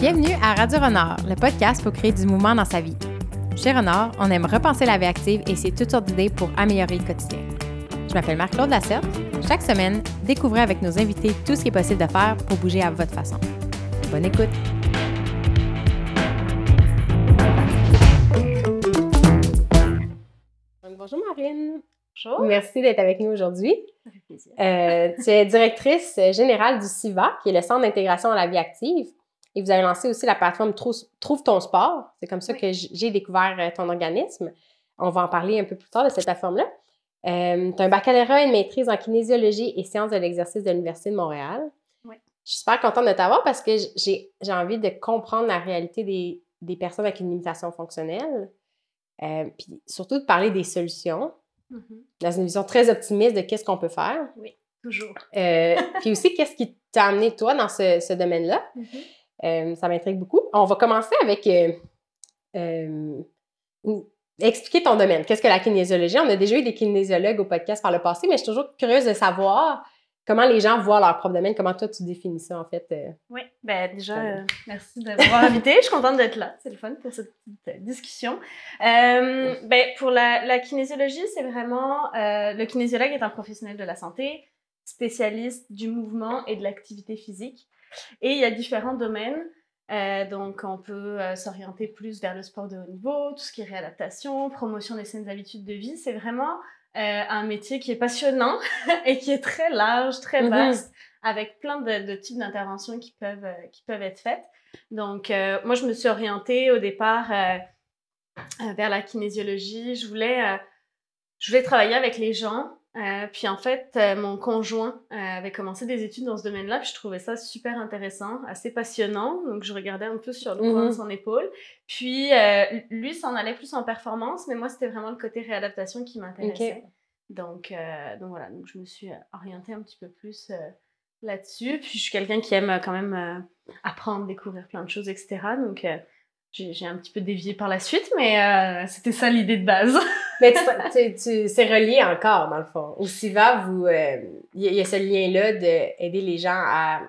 Bienvenue à Radio Renard, le podcast pour créer du mouvement dans sa vie. Chez Renard, on aime repenser la vie active et c'est toutes sortes d'idées pour améliorer le quotidien. Je m'appelle Marc-Claude Lasserte. Chaque semaine, découvrez avec nos invités tout ce qui est possible de faire pour bouger à votre façon. Bonne écoute! Bonjour Marine. Bonjour. Merci d'être avec nous aujourd'hui. Euh, tu es directrice générale du CIVA, qui est le Centre d'intégration à la vie active. Et vous avez lancé aussi la plateforme Trou- Trouve ton sport. C'est comme ça Oui. que j'ai découvert euh, ton organisme. On va en parler un peu plus tard de cette plateforme-là. Euh, tu as un baccalauréat et une maîtrise en kinésiologie et sciences de l'exercice de l'Université de Montréal. Oui. Je suis super contente de t'avoir parce que j'ai j'ai envie de comprendre la réalité des, des personnes avec une limitation fonctionnelle. Euh, puis surtout de parler des solutions Mhm. dans une vision très optimiste de qu'est-ce qu'on peut faire. Toujours. Euh, puis aussi, qu'est-ce qui t'a amené, toi, dans ce, ce domaine-là? Mhm. Euh, ça m'intrigue beaucoup. On va commencer avec euh, euh, expliquer ton domaine. Qu'est-ce que la kinésiologie? On a déjà eu des kinésiologues au podcast par le passé, mais je suis toujours curieuse de savoir comment les gens voient leur propre domaine. Comment toi, tu définis ça, en fait? euh? Oui, ben déjà, euh, merci de m'avoir invité. Je suis contente d'être là. C'est le fun pour cette petite discussion. Euh, ben, pour la, la kinésiologie, c'est vraiment... le kinésiologue est un professionnel de la santé, spécialiste du mouvement et de l'activité physique. Et il y a différents domaines. Euh, donc, on peut euh, s'orienter plus vers le sport de haut niveau, tout ce qui est réadaptation, promotion des saines habitudes de vie. C'est vraiment euh, un métier qui est passionnant et qui est très large, très Mhm. vaste, avec plein de, de types d'interventions qui peuvent, qui peuvent être faites. Donc, moi, je me suis orientée au départ vers la kinésiologie. Je voulais, je voulais travailler avec les gens. Euh, puis en fait, euh, mon conjoint euh, avait commencé des études dans ce domaine-là, puis je trouvais ça super intéressant, assez passionnant. Donc je regardais un peu sur le coin Mhm. de son épaule. Puis lui s'en allait plus en performance, mais moi c'était vraiment le côté réadaptation qui m'intéressait. Donc, donc voilà, donc je me suis orientée un petit peu plus là-dessus. Puis je suis quelqu'un qui aime quand même apprendre, découvrir plein de choses, etc. Donc j'ai un petit peu dévié par la suite, mais c'était ça l'idée de base. Mais tu, tu, c'est relié encore, dans le fond. Au vous, euh, il y, a- il y a ce lien-là d'aider les gens à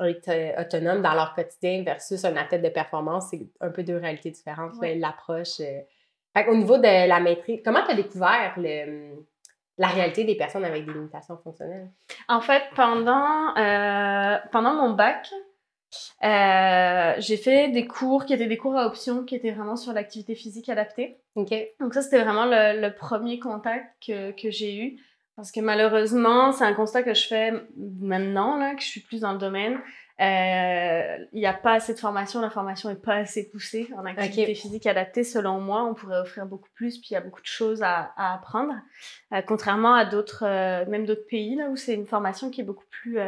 être euh, autonomes dans leur quotidien versus un athlète de performance. C'est un peu deux réalités différentes. Ouais. mais L'approche. euh. Au niveau de la maîtrise, comment tu as découvert le, la réalité des personnes avec des limitations fonctionnelles? En fait, pendant, euh, pendant mon bac, euh, j'ai fait des cours qui étaient des cours à option, qui étaient vraiment sur l'activité physique adaptée. Donc ça, c'était vraiment le, le premier contact que, que j'ai eu. Parce que malheureusement, c'est un constat que je fais maintenant, là, que je suis plus dans le domaine. Euh, Il n'y a pas assez de formation, la formation n'est pas assez poussée en activité physique adaptée. Selon moi, on pourrait offrir beaucoup plus, puis il y a beaucoup de choses à, à apprendre. Euh, contrairement à d'autres, même d'autres pays, là, où c'est une formation qui est beaucoup plus,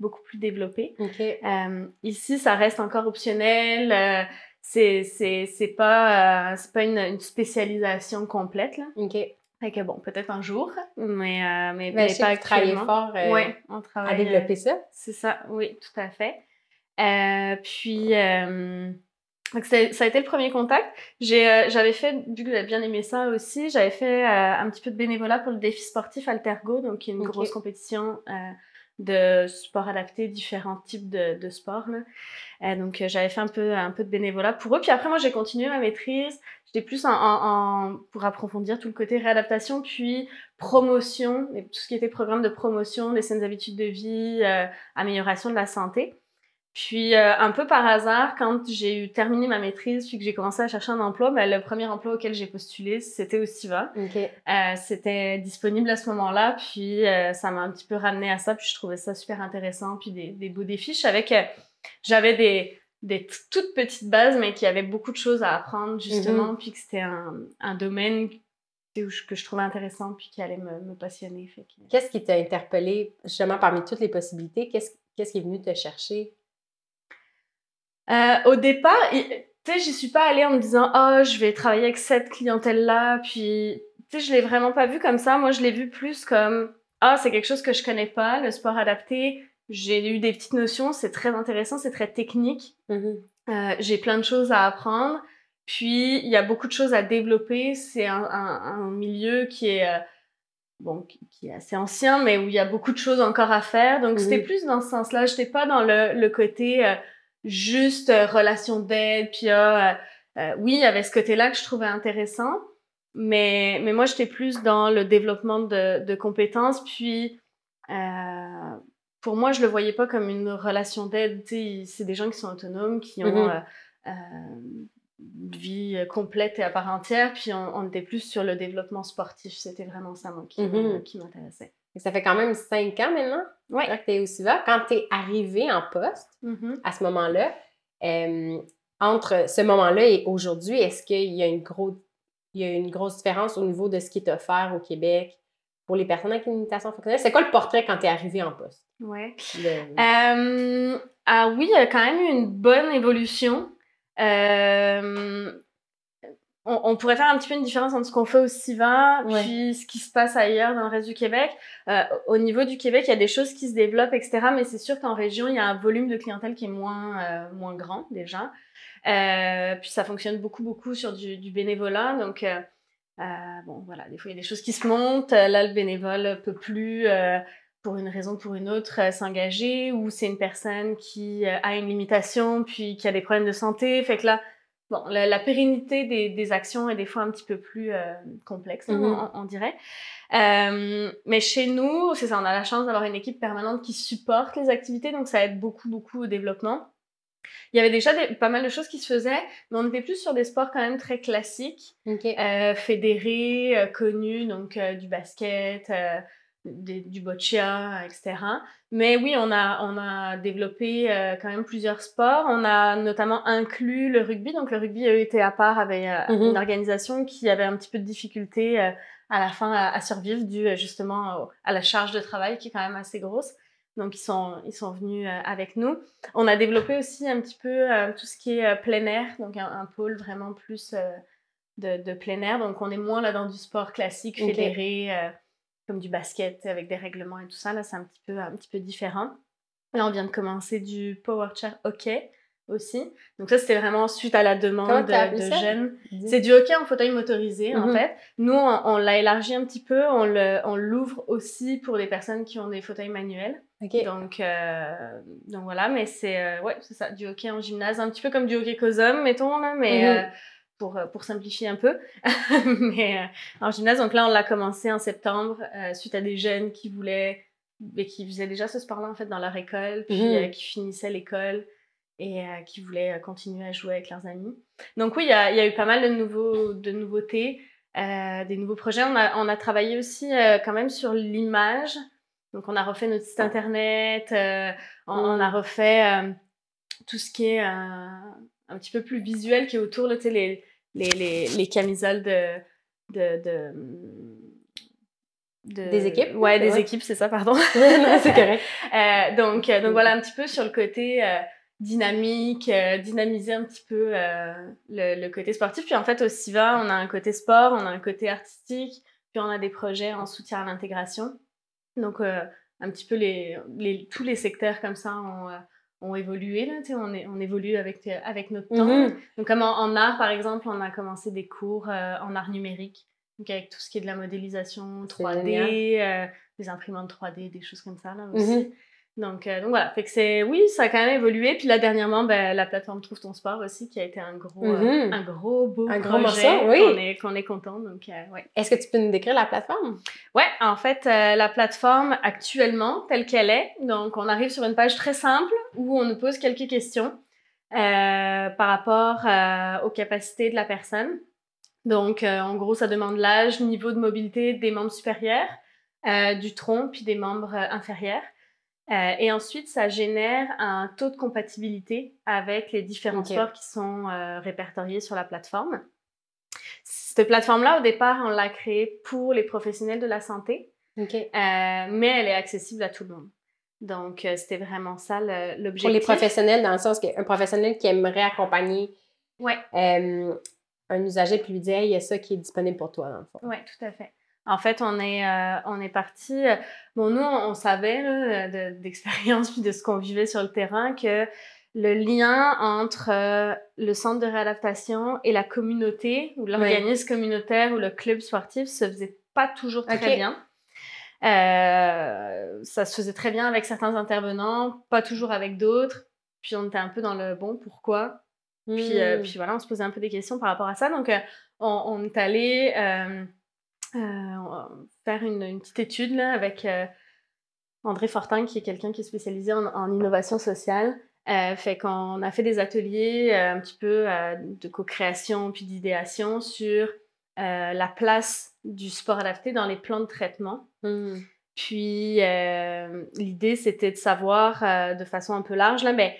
beaucoup plus développée. OK. Euh, ici, ça reste encore optionnel. euh, c'est c'est c'est pas euh, c'est pas une, une spécialisation complète là. OK. Fait que bon, peut-être un jour, mais euh, mais, Mais mais pas actuellement. fort ouais, on à développer ça. c'est ça, oui, tout à fait. Puis donc ça a été le premier contact. J'ai euh, j'avais fait vu que j'avais bien aimé ça aussi, j'avais fait euh, un petit peu de bénévolat pour le défi sportif Altergo, donc qui est une grosse compétition euh, de sport adapté, différents types de, de sports. Euh, donc euh, j'avais fait un peu, un peu de bénévolat pour eux. Puis après, moi, j'ai continué ma maîtrise. J'étais plus en, en, en- pour approfondir tout le côté réadaptation, puis promotion, et tout ce qui était programme de promotion des saines habitudes de vie, euh, amélioration de la santé. Puis euh, un peu par hasard, quand j'ai eu terminé ma maîtrise, puis que j'ai commencé à chercher un emploi, ben, le premier emploi auquel j'ai postulé, c'était au SIVA. OK. Euh, c'était disponible à ce moment-là, puis euh, ça m'a un petit peu ramené à ça, puis je trouvais ça super intéressant, puis des, des beaux défis. Je savais que j'avais des, des toutes petites bases, mais qu'il y avait beaucoup de choses à apprendre, justement, puis que c'était un, un domaine que je, que je trouvais intéressant, puis qui allait me, me passionner. Qu'est-ce qui t'a interpellé, justement, parmi toutes les possibilités? Qu'est-ce qu'est-ce qui est venu te chercher? Euh, au départ, tu sais, j'y suis pas allée en me disant oh je vais travailler avec cette clientèle là, puis tu sais je l'ai vraiment pas vu comme ça. Moi je l'ai vu plus comme ah c'est quelque chose que je connais pas, le sport adapté. J'ai eu des petites notions, c'est très intéressant, c'est très technique. Mhm. Euh, j'ai plein de choses à apprendre. Puis il y a beaucoup de choses à développer. C'est un, un, un milieu qui est euh, bon, qui, est assez ancien, mais où il y a beaucoup de choses encore à faire. Donc Mhm. c'était plus dans ce sens-là. J'étais pas dans le, le côté euh, juste relation d'aide. Puis oui, il y avait ce côté-là que je trouvais intéressant. Mais, mais moi, j'étais plus dans le développement de, de compétences. Puis, euh, pour moi, je le voyais pas comme une relation d'aide. C'est des gens qui sont autonomes, qui ont euh, euh, une vie complète et à part entière. Puis, on, était plus sur le développement sportif. C'était vraiment ça, moi, qui, mmh qui m'intéressait. Ça fait quand même cinq ans maintenant ouais. que tu es au SIVA. Quand tu es arrivé en poste, mmh à ce moment-là, entre ce moment-là et aujourd'hui, est-ce qu'il y a une grosse il y a une grosse différence au niveau de ce qui est offert au Québec pour les personnes avec une limitation fonctionnelle? C'est quoi le portrait quand tu es arrivé en poste? Ouais. Euh, ah oui, il y a quand même eu une bonne évolution. Euh, on, pourrait faire un petit peu une différence entre ce qu'on fait au CIVA puis ce qui se passe ailleurs dans le reste du Québec. Euh, au niveau du Québec, il y a des choses qui se développent, etc. Mais c'est sûr qu'en région, il y a un volume de clientèle qui est moins, moins grand déjà. Euh, puis ça fonctionne beaucoup, beaucoup sur du, du bénévolat. Donc, euh, euh, bon, voilà, des fois, il y a des choses qui se montent. Là, le bénévole peut plus, pour une raison ou pour une autre, s'engager. Ou c'est une personne qui a une limitation, puis qui a des problèmes de santé. Fait que là, bon, la, pérennité des, des, actions est des fois un petit peu plus complexe, hein, mm-hmm. on, on, dirait. Euh, mais chez nous, c'est ça, on a la chance d'avoir une équipe permanente qui supporte les activités, donc ça aide beaucoup, beaucoup au développement. Il y avait déjà pas mal de choses qui se faisaient, mais on était plus sur des sports quand même très classiques, euh, fédérés, euh, connus, donc euh, du basket, euh, du boccia, etc. Mais oui, on a, on a développé quand même plusieurs sports. On a notamment inclus le rugby. Donc le rugby a été à part avec mm-hmm. une organisation qui avait un petit peu de difficulté à la fin à, à survivre dû justement à la charge de travail qui est quand même assez grosse. Donc, ils sont, ils sont venus euh, avec nous. On a développé aussi un petit peu euh, tout ce qui est euh, plein air, donc un, pôle vraiment plus de, de, plein air. Donc, on est moins là dans du sport classique, fédéré, comme du basket avec des règlements et tout ça. Là, c'est un petit peu, un petit peu différent. Là, on vient de commencer du power chair hockey aussi. Donc ça, c'était vraiment suite à la demande de, jeunes. C'est du hockey en fauteuil motorisé, en mhm. fait. Nous, on, l'a élargi un petit peu. On l'ouvre aussi pour les personnes qui ont des fauteuils manuels. Donc, euh, donc voilà, mais c'est euh, ouais, ça, du hockey en gymnase, un petit peu comme du hockey hommes, mettons, là, mais mhm. euh, pour, pour simplifier un peu. mais en gymnase, donc là, on l'a commencé en septembre, suite à des jeunes qui voulaient, et qui faisaient déjà ce sport-là, en fait, dans leur école, puis mhm. qui finissaient l'école et qui voulaient continuer à jouer avec leurs amis. Donc oui, il y a, y a, eu pas mal de, nouveaux, de nouveautés, des nouveaux projets. On a, on a travaillé aussi quand même sur l'image, donc, on a refait notre site internet, euh, on, a refait euh, tout ce qui est euh, un petit peu plus visuel qui est autour, là, les, les, les, les camisoles de, de, de, des équipes Ouais, des équipes, c'est ça, pardon. c'est correct. donc, donc, voilà un petit peu sur le côté dynamique, dynamiser un petit peu le, le, côté sportif. Puis en fait, au SIVA, on a un côté sport, on a un côté artistique, puis on a des projets en soutien à l'intégration. Donc, euh, un petit peu les, les, tous les secteurs comme ça ont, euh, ont évolué. Là, on, est, on évolue avec, euh, avec notre temps. Mm-hmm. Donc, comme en, art, par exemple, on a commencé des cours en art numérique. Donc, avec tout ce qui est de la modélisation 3D, des imprimantes 3D, des choses comme ça là aussi. Mm-hmm. Donc, euh, donc voilà, fait que c'est oui, ça a quand même évolué. Puis là dernièrement, ben, la plateforme Trouve ton sport aussi, qui a été un gros, euh, mhm. un gros beau un gros morceau, oui. qu'on est qu'on est content. Donc euh, ouais. Est-ce que tu peux nous décrire la plateforme? Ouais, en fait, la plateforme actuellement telle qu'elle est, donc on arrive sur une page très simple où on nous pose quelques questions par rapport aux capacités de la personne. Donc en gros, ça demande l'âge, niveau de mobilité des membres supérieurs, du tronc puis des membres inférieurs. Euh, et ensuite, ça génère un taux de compatibilité avec les différents sports qui sont euh, répertoriés sur la plateforme. Cette plateforme-là, au départ, on l'a créée pour les professionnels de la santé, euh, mais elle est accessible à tout le monde. Donc, c'était vraiment ça l'objectif. Pour les professionnels, dans le sens qu'un professionnel qui aimerait accompagner ouais. un usager puis lui dire, il y a ça qui est disponible pour toi, dans le fond. Oui, tout à fait. En fait, on est, euh, on est parti. Euh, bon, nous, on, savait d'expérience puis de ce qu'on vivait sur le terrain que le lien entre euh, le centre de réadaptation et la communauté ou l'organisme communautaire ou le club sportif se faisait pas toujours très bien. ça se faisait très bien avec certains intervenants, pas toujours avec d'autres. puis on était un peu dans le bon, pourquoi? Puis, Hmm. puis voilà, on se posait un peu des questions par rapport à ça. Donc, on, on est allé euh, faire une, une petite étude là, avec euh, André Fortin, qui est quelqu'un qui est spécialisé en, en innovation sociale. Euh, fait qu'on a fait des ateliers euh, un petit peu de co-création puis d'idéation sur la place du sport adapté dans les plans de traitement. Hmm. Puis l'idée, c'était de savoir de façon un peu large, là, mais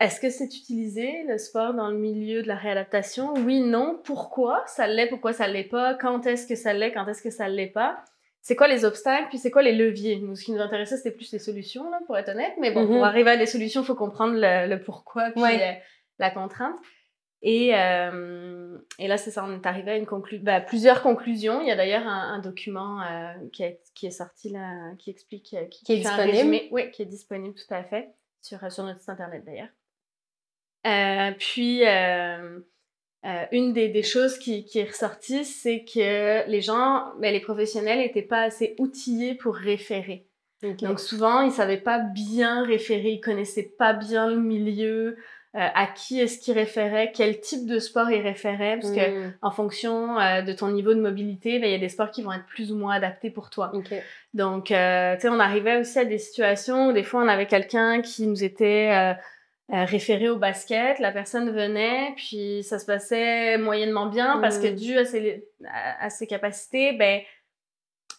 est-ce que c'est utilisé, le sport, dans le milieu de la réadaptation? Oui, non. Pourquoi ça l'est, pourquoi ça l'est pas? Quand est-ce que ça l'est, quand est-ce que ça l'est pas? C'est quoi les obstacles, puis c'est quoi les leviers? Nous, ce qui nous intéressait, c'était plus les solutions, là, pour être honnête. Mais bon, Mhm. pour arriver à des solutions, il faut comprendre le, le pourquoi, puis Ouais. euh, la contrainte. Et, euh, et là, c'est ça, on est arrivé à une conclu bah, plusieurs conclusions. Il y a d'ailleurs un, un document euh, qui, est, qui est sorti là, qui explique, euh, qui, Qui est disponible? Oui, qui est disponible tout à fait sur, sur notre site internet d'ailleurs. Euh, puis, euh, euh, une des, des choses qui, qui est ressortie, c'est que les gens, ben, les professionnels, n'étaient pas assez outillés pour référer. Donc souvent, ils savaient pas bien référer, ils connaissaient pas bien le milieu, euh, à qui est-ce qu'ils référaient, quel type de sport ils référaient, parce que Hmm. en fonction euh, de ton niveau de mobilité, ben, il y a des sports qui vont être plus ou moins adaptés pour toi. Donc, euh, tu sais, on arrivait aussi à des situations où des fois on avait quelqu'un qui nous était euh, référé au basket, la personne venait, puis ça se passait moyennement bien parce que Mm. dû à ses, à, à ses capacités, ben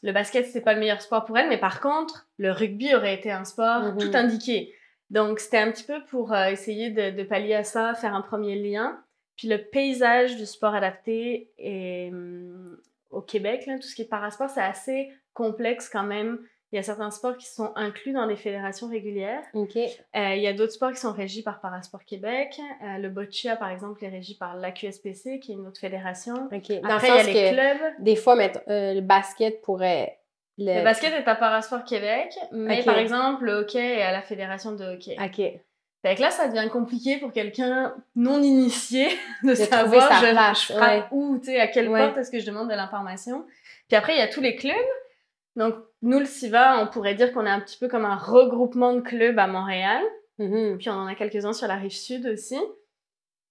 le basket c'est pas le meilleur sport pour elle, mais par contre le rugby aurait été un sport Mhm. tout indiqué. Donc c'était un petit peu pour euh, essayer de, de pallier à ça, faire un premier lien. Puis le paysage du sport adapté est, hum, au Québec, là, tout ce qui est parasport, c'est assez complexe quand même. Il y a certains sports qui sont inclus dans les fédérations régulières. Ok. Euh, il y a d'autres sports qui sont régis par Parasport Québec. Euh, le boccia, par exemple, est régi par l'AQSPC, qui est une autre fédération. Ok. Dans Après, le il y a les clubs. des fois, mettons, euh, le basket pourrait. Le basket est à Parasport Québec, mais par exemple, le hockey est à la fédération de hockey. Ok. Fait que là, ça devient compliqué pour quelqu'un non initié de, savoir je frappe où, tu sais, à quelle Ouais. porte est-ce que je demande de l'information. Puis après, il y a tous les clubs. Donc, nous, le SIVA, on pourrait dire qu'on est un petit peu comme un regroupement de clubs à Montréal. Mhm. Puis on en a quelques-uns sur la rive sud aussi.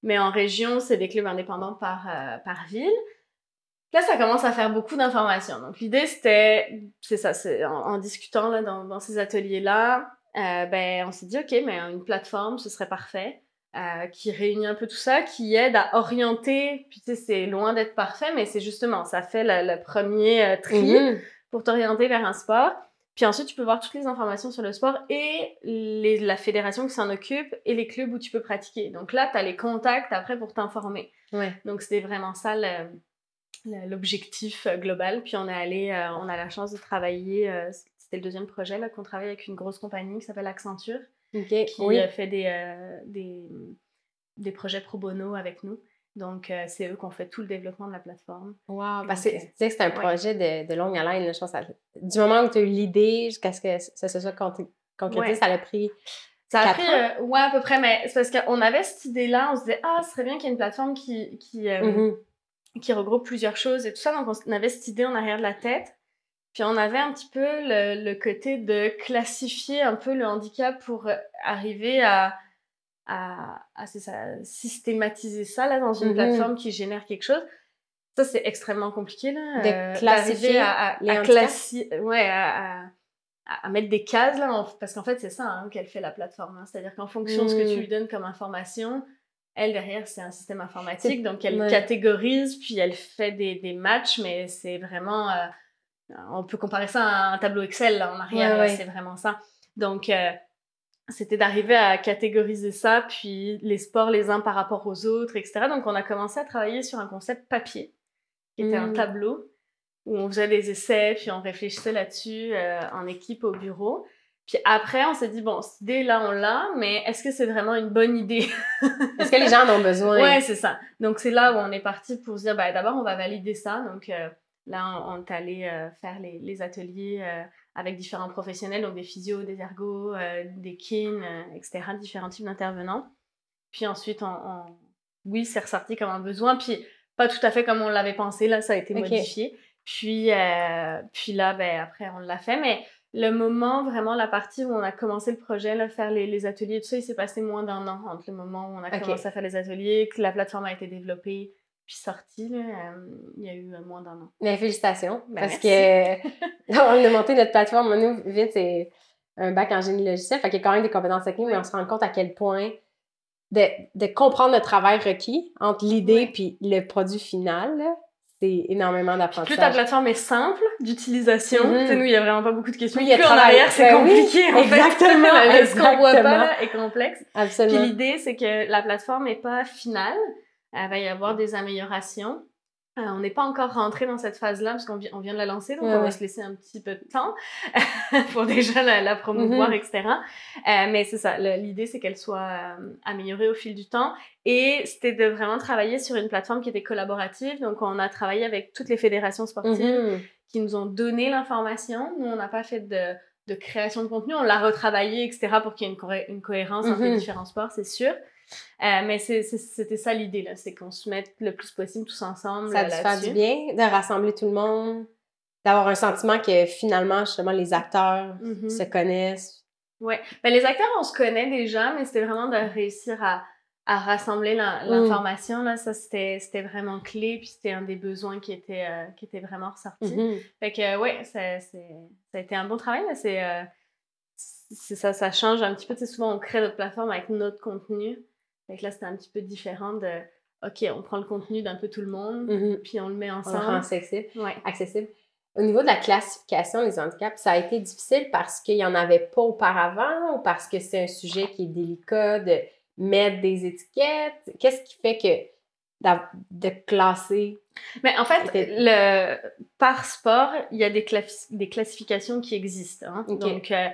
Mais en région, c'est des clubs indépendants par, euh, par ville. Là, ça commence à faire beaucoup d'informations. Donc l'idée, c'était, c'est ça, c'est en, en discutant là, dans, dans ces ateliers-là, euh, ben, on s'est dit, OK, mais une plateforme, ce serait parfait, euh, qui réunit un peu tout ça, qui aide à orienter. Puis tu sais, c'est loin d'être parfait, mais c'est justement, ça fait le, le premier tri Mhm. Pour t'orienter vers un sport. Puis ensuite, tu peux voir toutes les informations sur le sport et les, la fédération qui s'en occupe et les clubs où tu peux pratiquer. Donc là, tu as les contacts après pour t'informer. Ouais. Donc c'était vraiment ça l'objectif euh, global. Puis on est allé, euh, on a la chance de travailler, euh, c'était le deuxième projet qu'on travaille avec une grosse compagnie qui s'appelle Accenture, qui Oui. fait des, euh, des, des projets pro bono avec nous. Donc euh, c'est eux qui ont fait tout le développement de la plateforme. Wow. Parce que euh, tu disais que c'était un ouais. projet de, de longue haleine. là, je pense ça- du moment où tu as eu l'idée jusqu'à ce que ça se soit concré- concrétisé, Ouais. ça a pris. Ça a pris, euh, ouais, à peu près, mais c'est parce qu'on avait cette idée-là, on se disait, ah, ce serait bien qu'il y ait une plateforme qui, qui, euh, Mhm. qui regroupe plusieurs choses et tout ça. Donc, on avait cette idée en arrière de la tête. Puis, on avait un petit peu le, le côté de classifier un peu le handicap pour euh, arriver à, à, systématiser ça là, dans une Mhm. plateforme qui génère quelque chose. Ça, c'est extrêmement compliqué, là. De euh, classifier à, les classi- ouais, mettre des cases, là, en- parce qu'en fait, c'est ça hein, qu'elle fait la plateforme. hein. C'est-à-dire qu'en fonction de ce que Mm. tu lui donnes comme information, elle, derrière, c'est un système informatique, donc elle ouais. catégorise, puis elle fait des, des matchs, mais c'est vraiment... euh, on peut comparer ça à un tableau Excel, là, en arrière, ouais. c'est vraiment ça. Donc, euh, c'était d'arriver à catégoriser ça, puis les sports les uns par rapport aux autres, etc. Donc, on a commencé à travailler sur un concept papier, qui était un Mm. tableau, où on faisait des essais, puis on réfléchissait là-dessus euh, en équipe au bureau. Puis après, on s'est dit, bon, cette idée-là, on l'a, mais est-ce que c'est vraiment une bonne idée? Est-ce que les gens en ont besoin? Ouais, c'est ça. Donc, c'est là où on est parti pour se dire, bah, d'abord, on va valider ça. Donc, euh, là, on, on est allé euh, faire les, les ateliers avec différents professionnels, donc des physios, des ergos, euh, des kin, euh, etc., différents types d'intervenants. Puis ensuite, on, on- oui, c'est ressorti comme un besoin, puis pas tout à fait comme on l'avait pensé, là, ça a été modifié. Puis, euh, puis là, ben, après, on l'a fait, mais le moment, vraiment, la partie où on a commencé le projet, là, faire les, les ateliers, tout ça, il s'est passé moins d'un an entre le moment où on a commencé à faire les ateliers, que la plateforme a été développée, puis sortie, là, euh, il y a eu euh, moins d'un an. Mais félicitations. Ben, parce merci. que on a monté notre plateforme. Nous, vite, c'est un bac en génie logiciel. Fait qu'il y a quand même des compétences techniques, mais on se rend compte à quel point de, de comprendre le travail requis entre l'idée Ouais. puis le produit final, là, c'est énormément Plus ta d'apprentissage. plateforme est simple d'utilisation, Mhm. sais, nous, il n'y a vraiment pas beaucoup de questions. Plus Plus en arrière, c'est Ben oui, compliqué, fait. exactement, Le- Ce qu'on voit pas, exactement. là, est complexe. Puis Absolument. l'idée, c'est que la plateforme n'est pas finale. Il va y avoir des améliorations. Euh, on n'est pas encore rentré dans cette phase-là parce qu'on vi- on vient de la lancer, donc Ouais, on va ouais. se laisser un petit peu de temps pour déjà la, la promouvoir, Mhm. etc. Euh, mais c'est ça, l'idée c'est qu'elle soit euh, améliorée au fil du temps. Et c'était de vraiment travailler sur une plateforme qui était collaborative. Donc on a travaillé avec toutes les fédérations sportives Mhm. qui nous ont donné l'information. Nous, on n'a pas fait de, de création de contenu, on l'a retravaillé, etc., pour qu'il y ait une cohérence entre les Mhm. différents sports, c'est sûr. Euh, mais c'était ça l'idée, là, c'est qu'on se mette le plus possible tous ensemble Ça a dû faire du bien de rassembler tout le monde, d'avoir un sentiment que finalement, justement, les acteurs Mhm. se connaissent. Ouais. Ben, les acteurs, on se connaît déjà, mais c'était vraiment de réussir à, à rassembler Mm. l'information. Là, ça, c'était vraiment clé, puis c'était un des besoins qui était, euh, qui était vraiment ressorti. Mhm. Fait que, ouais, ça, ça a été un bon travail, mais c'est. euh, c'est ça, ça change un petit peu. Tu sais, souvent, on crée notre plateforme avec notre contenu. Que là, c'était un petit peu différent de. OK, on prend le contenu d'un peu tout le monde, Mhm. puis on le met On le rend ensemble. accessible. Ouais. accessible. Au niveau de la classification des handicaps, ça a été difficile parce qu'il n'y en avait pas auparavant ou parce que c'est un sujet qui est délicat de mettre des étiquettes? Qu'est-ce qui fait que de classer? Mais en fait, le, par sport, il y a des, classi- des classifications qui existent. hein. Donc, euh,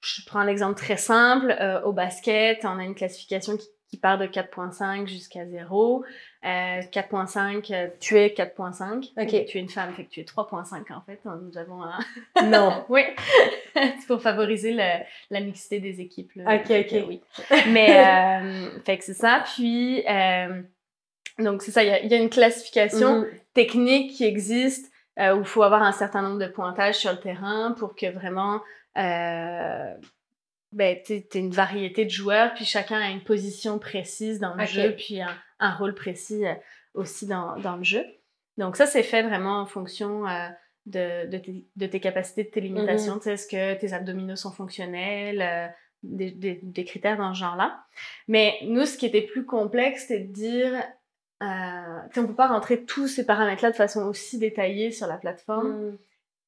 je prends un exemple très simple. euh, au basket, on a une classification qui, qui part de 4.5 jusqu'à 0. Euh, 4.5, euh, tu es 4.5. Ok. Tu es une femme, fait que tu es 3.5 en fait. Nous avons un... Non. oui, c'est pour favoriser le- la mixité des équipes. là. Ok, ok. oui. Mais, euh, fait que c'est ça. Puis, euh, donc c'est ça, il y a, il y a une classification Mhm. technique qui existe où il faut avoir un certain nombre de pointages sur le terrain pour que vraiment ben, tu aies une variété de joueurs, puis chacun a une position précise dans le jeu, puis un, un rôle précis euh, aussi dans, dans le jeu. Donc ça, c'est fait vraiment en fonction euh, de, de, tes, de tes capacités, de tes limitations. Mhm. Tu sais, Est-ce que tes abdominaux sont fonctionnels? euh, des, des- des critères dans ce genre-là. Mais nous, ce qui était plus complexe, c'était de dire, euh, on peut pas rentrer tous ces paramètres-là de façon aussi détaillée sur la plateforme. Mhm.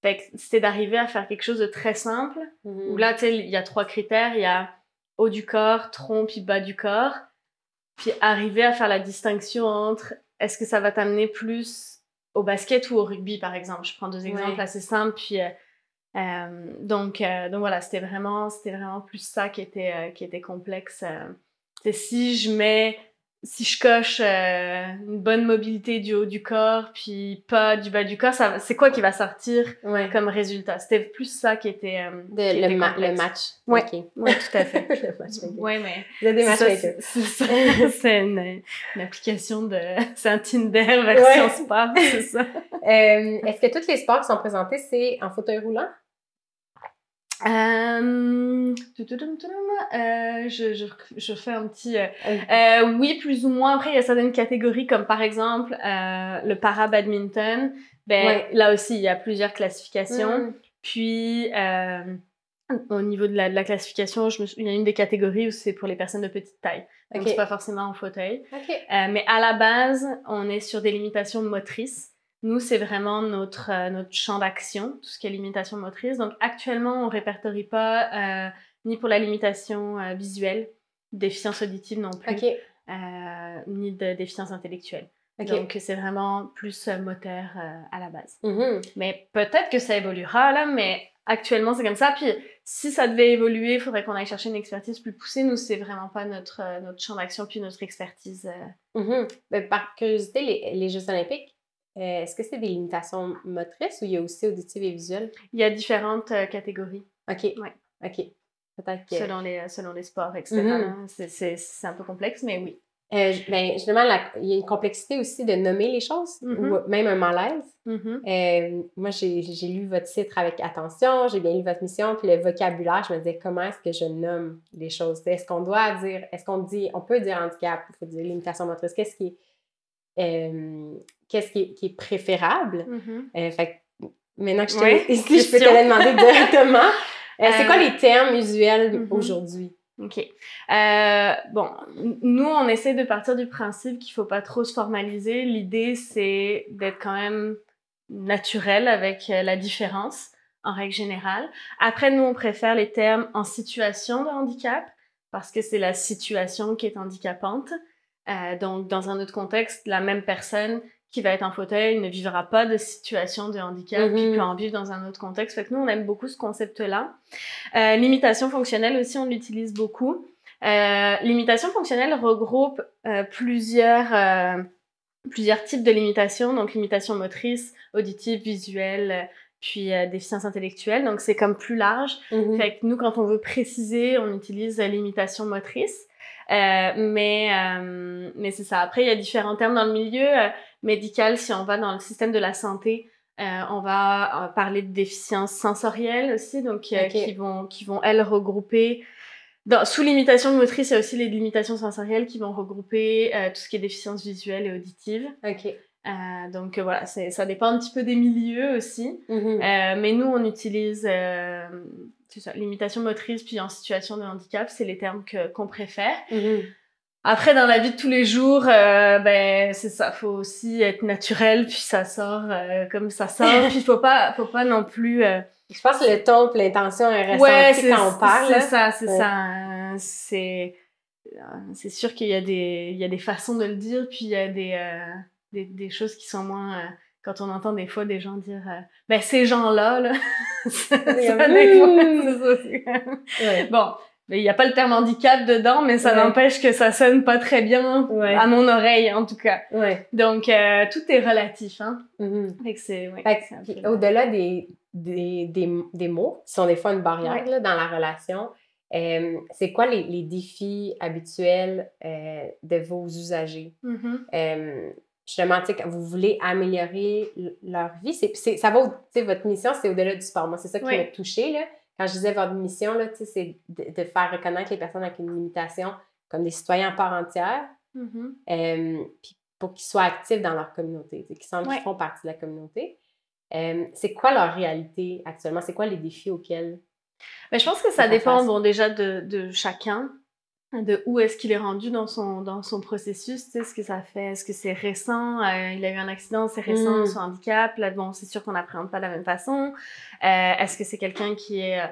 Fait que c'était d'arriver à faire quelque chose de très simple, Mhm. où là, tu sais, il y a trois critères. Il y a haut du corps, tronc, puis bas du corps. Puis arriver à faire la distinction entre est-ce que ça va t'amener plus au basket ou au rugby, par exemple? Je prends deux exemples Ouais. assez simples. Puis, euh, euh, donc, euh, donc voilà, c'était vraiment, c'était vraiment plus ça qui était, qui était complexe. C'est si je mets, si je coche euh, une bonne mobilité du haut du corps, puis pas du bas du corps, ça, va- c'est quoi qui va sortir Ouais. comme résultat? C'était plus ça qui était, euh, De- qui le, était ma- complexe. le match. Ouais. Ok. Oui, tout à fait. le matchmaker. Ouais, mais Vous êtes des matchmakers. c'est c'est. C'est une, une application de. C'est un Tinder version Ouais. spa, c'est ça. Euh, Est-ce que tous les sports qui sont présentés, c'est en fauteuil roulant? Euh, euh, je, je, je fais un petit. euh, Euh, oui, plus ou moins. Après, il y a certaines catégories, comme par exemple le para-badminton. Ben, Ouais. Là aussi, il y a plusieurs classifications. Mhm. Puis, au niveau de la, de la classification, je me sou- il y a une des catégories où c'est pour les personnes de petite taille. Donc, Ok. c'est pas forcément en fauteuil. Mais à la base, on est sur des limitations motrices. Nous, c'est vraiment notre, euh, notre champ d'action, tout ce qui est limitation motrice. Donc, actuellement, on répertorie pas euh, ni pour la limitation euh, visuelle, déficience auditive non plus, ni de déficience intellectuelle. Donc, c'est vraiment plus moteur à la base. Mhm. Mais peut-être que ça évoluera là, mais actuellement c'est comme ça. Puis si ça devait évoluer, il faudrait qu'on aille chercher une expertise plus poussée. Nous, c'est vraiment pas notre, notre champ d'action puis notre expertise. euh. Mhm. Ben, par curiosité, les, les Jeux olympiques, euh, est-ce que c'est des limitations motrices ou il y a aussi auditives et visuelles? Il y a différentes euh, catégories OK. Ouais. OK. Peut-être que... selon, les, selon les sports, etc. Mhm. là. C'est- un peu complexe, mais oui. Euh, ben, justement, il y a une complexité aussi de nommer les choses, ou Mhm. même un malaise. Mhm. Euh, moi, j'ai j'ai lu votre titre avec attention, j'ai bien lu votre mission, puis le vocabulaire, je me disais, comment est-ce que je nomme les choses? Est-ce qu'on doit dire, est-ce qu'on dit, on peut dire handicap, il faut dire limitation motrice, qu'est-ce qui est, euh, qu'est-ce qui est, qui est préférable? Euh, fait que maintenant que je t'ai ici, je peux te le demander directement. Euh, c'est Euh, quoi les termes usuels mhm. aujourd'hui? OK. Euh, bon, nous, on essaie de partir du principe qu'il faut pas trop se formaliser. L'idée, c'est d'être quand même naturel avec euh, la différence, en règle générale. Après, nous, on préfère les termes en situation de handicap, parce que c'est la situation qui est handicapante. Euh, donc, dans un autre contexte, la même personne qui va être en fauteuil ne vivra pas de situation de handicap, puis Mhm. peut en vivre dans un autre contexte. Fait que nous, on aime beaucoup ce concept-là. Euh, l'imitation fonctionnelle aussi, on l'utilise beaucoup. Euh, l'imitation fonctionnelle regroupe euh, plusieurs, plusieurs types de limitations, donc limitation motrice, auditive, visuelle, puis déficience intellectuelle. Donc c'est comme plus large. Mhm. Fait que nous, quand on veut préciser, on utilise l'imitation motrice. Mais mais c'est ça. Après, il y a différents termes dans le milieu euh, médical. Si on va dans le système de la santé, euh, on va euh, parler de déficiences sensorielles aussi, donc euh, qui vont qui vont elles regrouper. Dans, sous limitation motrice, il y a aussi les limitations sensorielles qui vont regrouper euh, tout ce qui est déficience visuelle et auditive. OK. Euh, donc euh, voilà, ça dépend un petit peu des milieux aussi. Mhm. Mais nous, on utilise ça, limitation motrice puis en situation de handicap, c'est les termes qu'on préfère. Mhm. Après, dans la vie de tous les jours, euh, ben c'est ça, faut aussi être naturel, puis ça sort euh, comme ça sort, puis faut pas, faut pas non plus. euh, Je pense que le ton l'intention est ressentie ouais, c'est quand on parle. C'est là. ça, c'est Ouais. ça. euh, C'est euh, c'est sûr qu'il y a des il y a des façons de le dire, puis il y a des des, des choses qui sont moins quand on entend des fois des gens dire euh, ben ces gens-là là, ça, ça, des fois, c'est ça, même- Ouais. Bon, il n'y a pas le terme handicap dedans, mais ça Ouais. n'empêche que ça sonne pas très bien, Ouais. à mon oreille en tout cas. Ouais. Donc, euh, tout est relatif, hein. Mhm. Peu- au-delà des, des, des, des mots, qui sont des fois une barrière là, dans la relation, euh, c'est quoi les, les défis habituels euh, de vos usagers? Mhm. Euh, justement, vous voulez améliorer leur vie, c'est, c'est- ça va, au- tu sais, votre mission, c'est au-delà du sport. Moi, c'est ça qui m'a touchée, là. Quand je disais votre mission, là, c'est de, de faire reconnaître les personnes avec une limitation comme des citoyens à part entière, euh, puis pour qu'ils soient actifs dans leur communauté, qu'ils sentent Ouais. qu'ils font partie de la communauté. Euh, c'est quoi leur réalité actuellement? C'est quoi les défis auxquels... Mais je pense que ça dépend, bon, déjà de, de chacun, de où est-ce qu'il est rendu dans son, dans son processus, tu sais, ce que ça fait, est-ce que c'est récent, euh, il a eu un accident, c'est récent, Mm. son handicap, là, bon, c'est sûr qu'on n'appréhende pas de la même façon. Euh, est-ce que c'est quelqu'un qui est euh,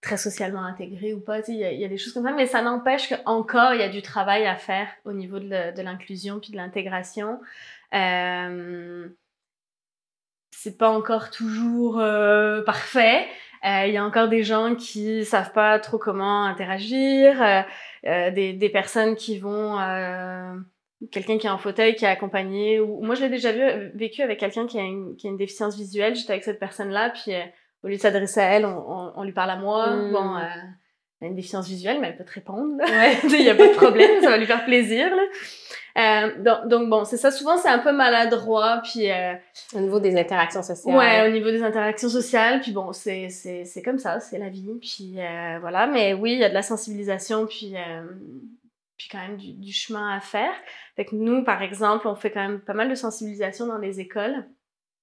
très socialement intégré ou pas, tu sais, il y, a- il y a des choses comme ça, mais ça n'empêche qu'encore, il y a du travail à faire au niveau de, l'inclusion puis de l'intégration. Euh, c'est pas encore toujours parfait. Euh, Il y a encore des gens qui savent pas trop comment interagir, euh, euh, des, des personnes qui vont... euh, quelqu'un qui est en fauteuil, qui est accompagné. Ou, moi, je l'ai déjà vu, vécu avec quelqu'un qui, a une- qui a une déficience visuelle. J'étais avec cette personne-là, puis euh, au lieu de s'adresser à elle, on, on- on lui parle à moi. Mm. Bon, euh, a une déficience visuelle, mais elle peut te répondre. Il n'y a pas de problème, ça va lui faire plaisir. Là. Euh, donc, donc, bon, c'est ça. Souvent, c'est un peu maladroit, puis... euh, Au niveau des interactions sociales. Ouais, au niveau des interactions sociales, puis bon, c'est, c'est, c'est comme ça, c'est la vie, puis euh, voilà. Mais oui, il y a de la sensibilisation, puis, puis quand même du, du chemin à faire. Fait que nous, par exemple, on fait quand même pas mal de sensibilisation dans les écoles.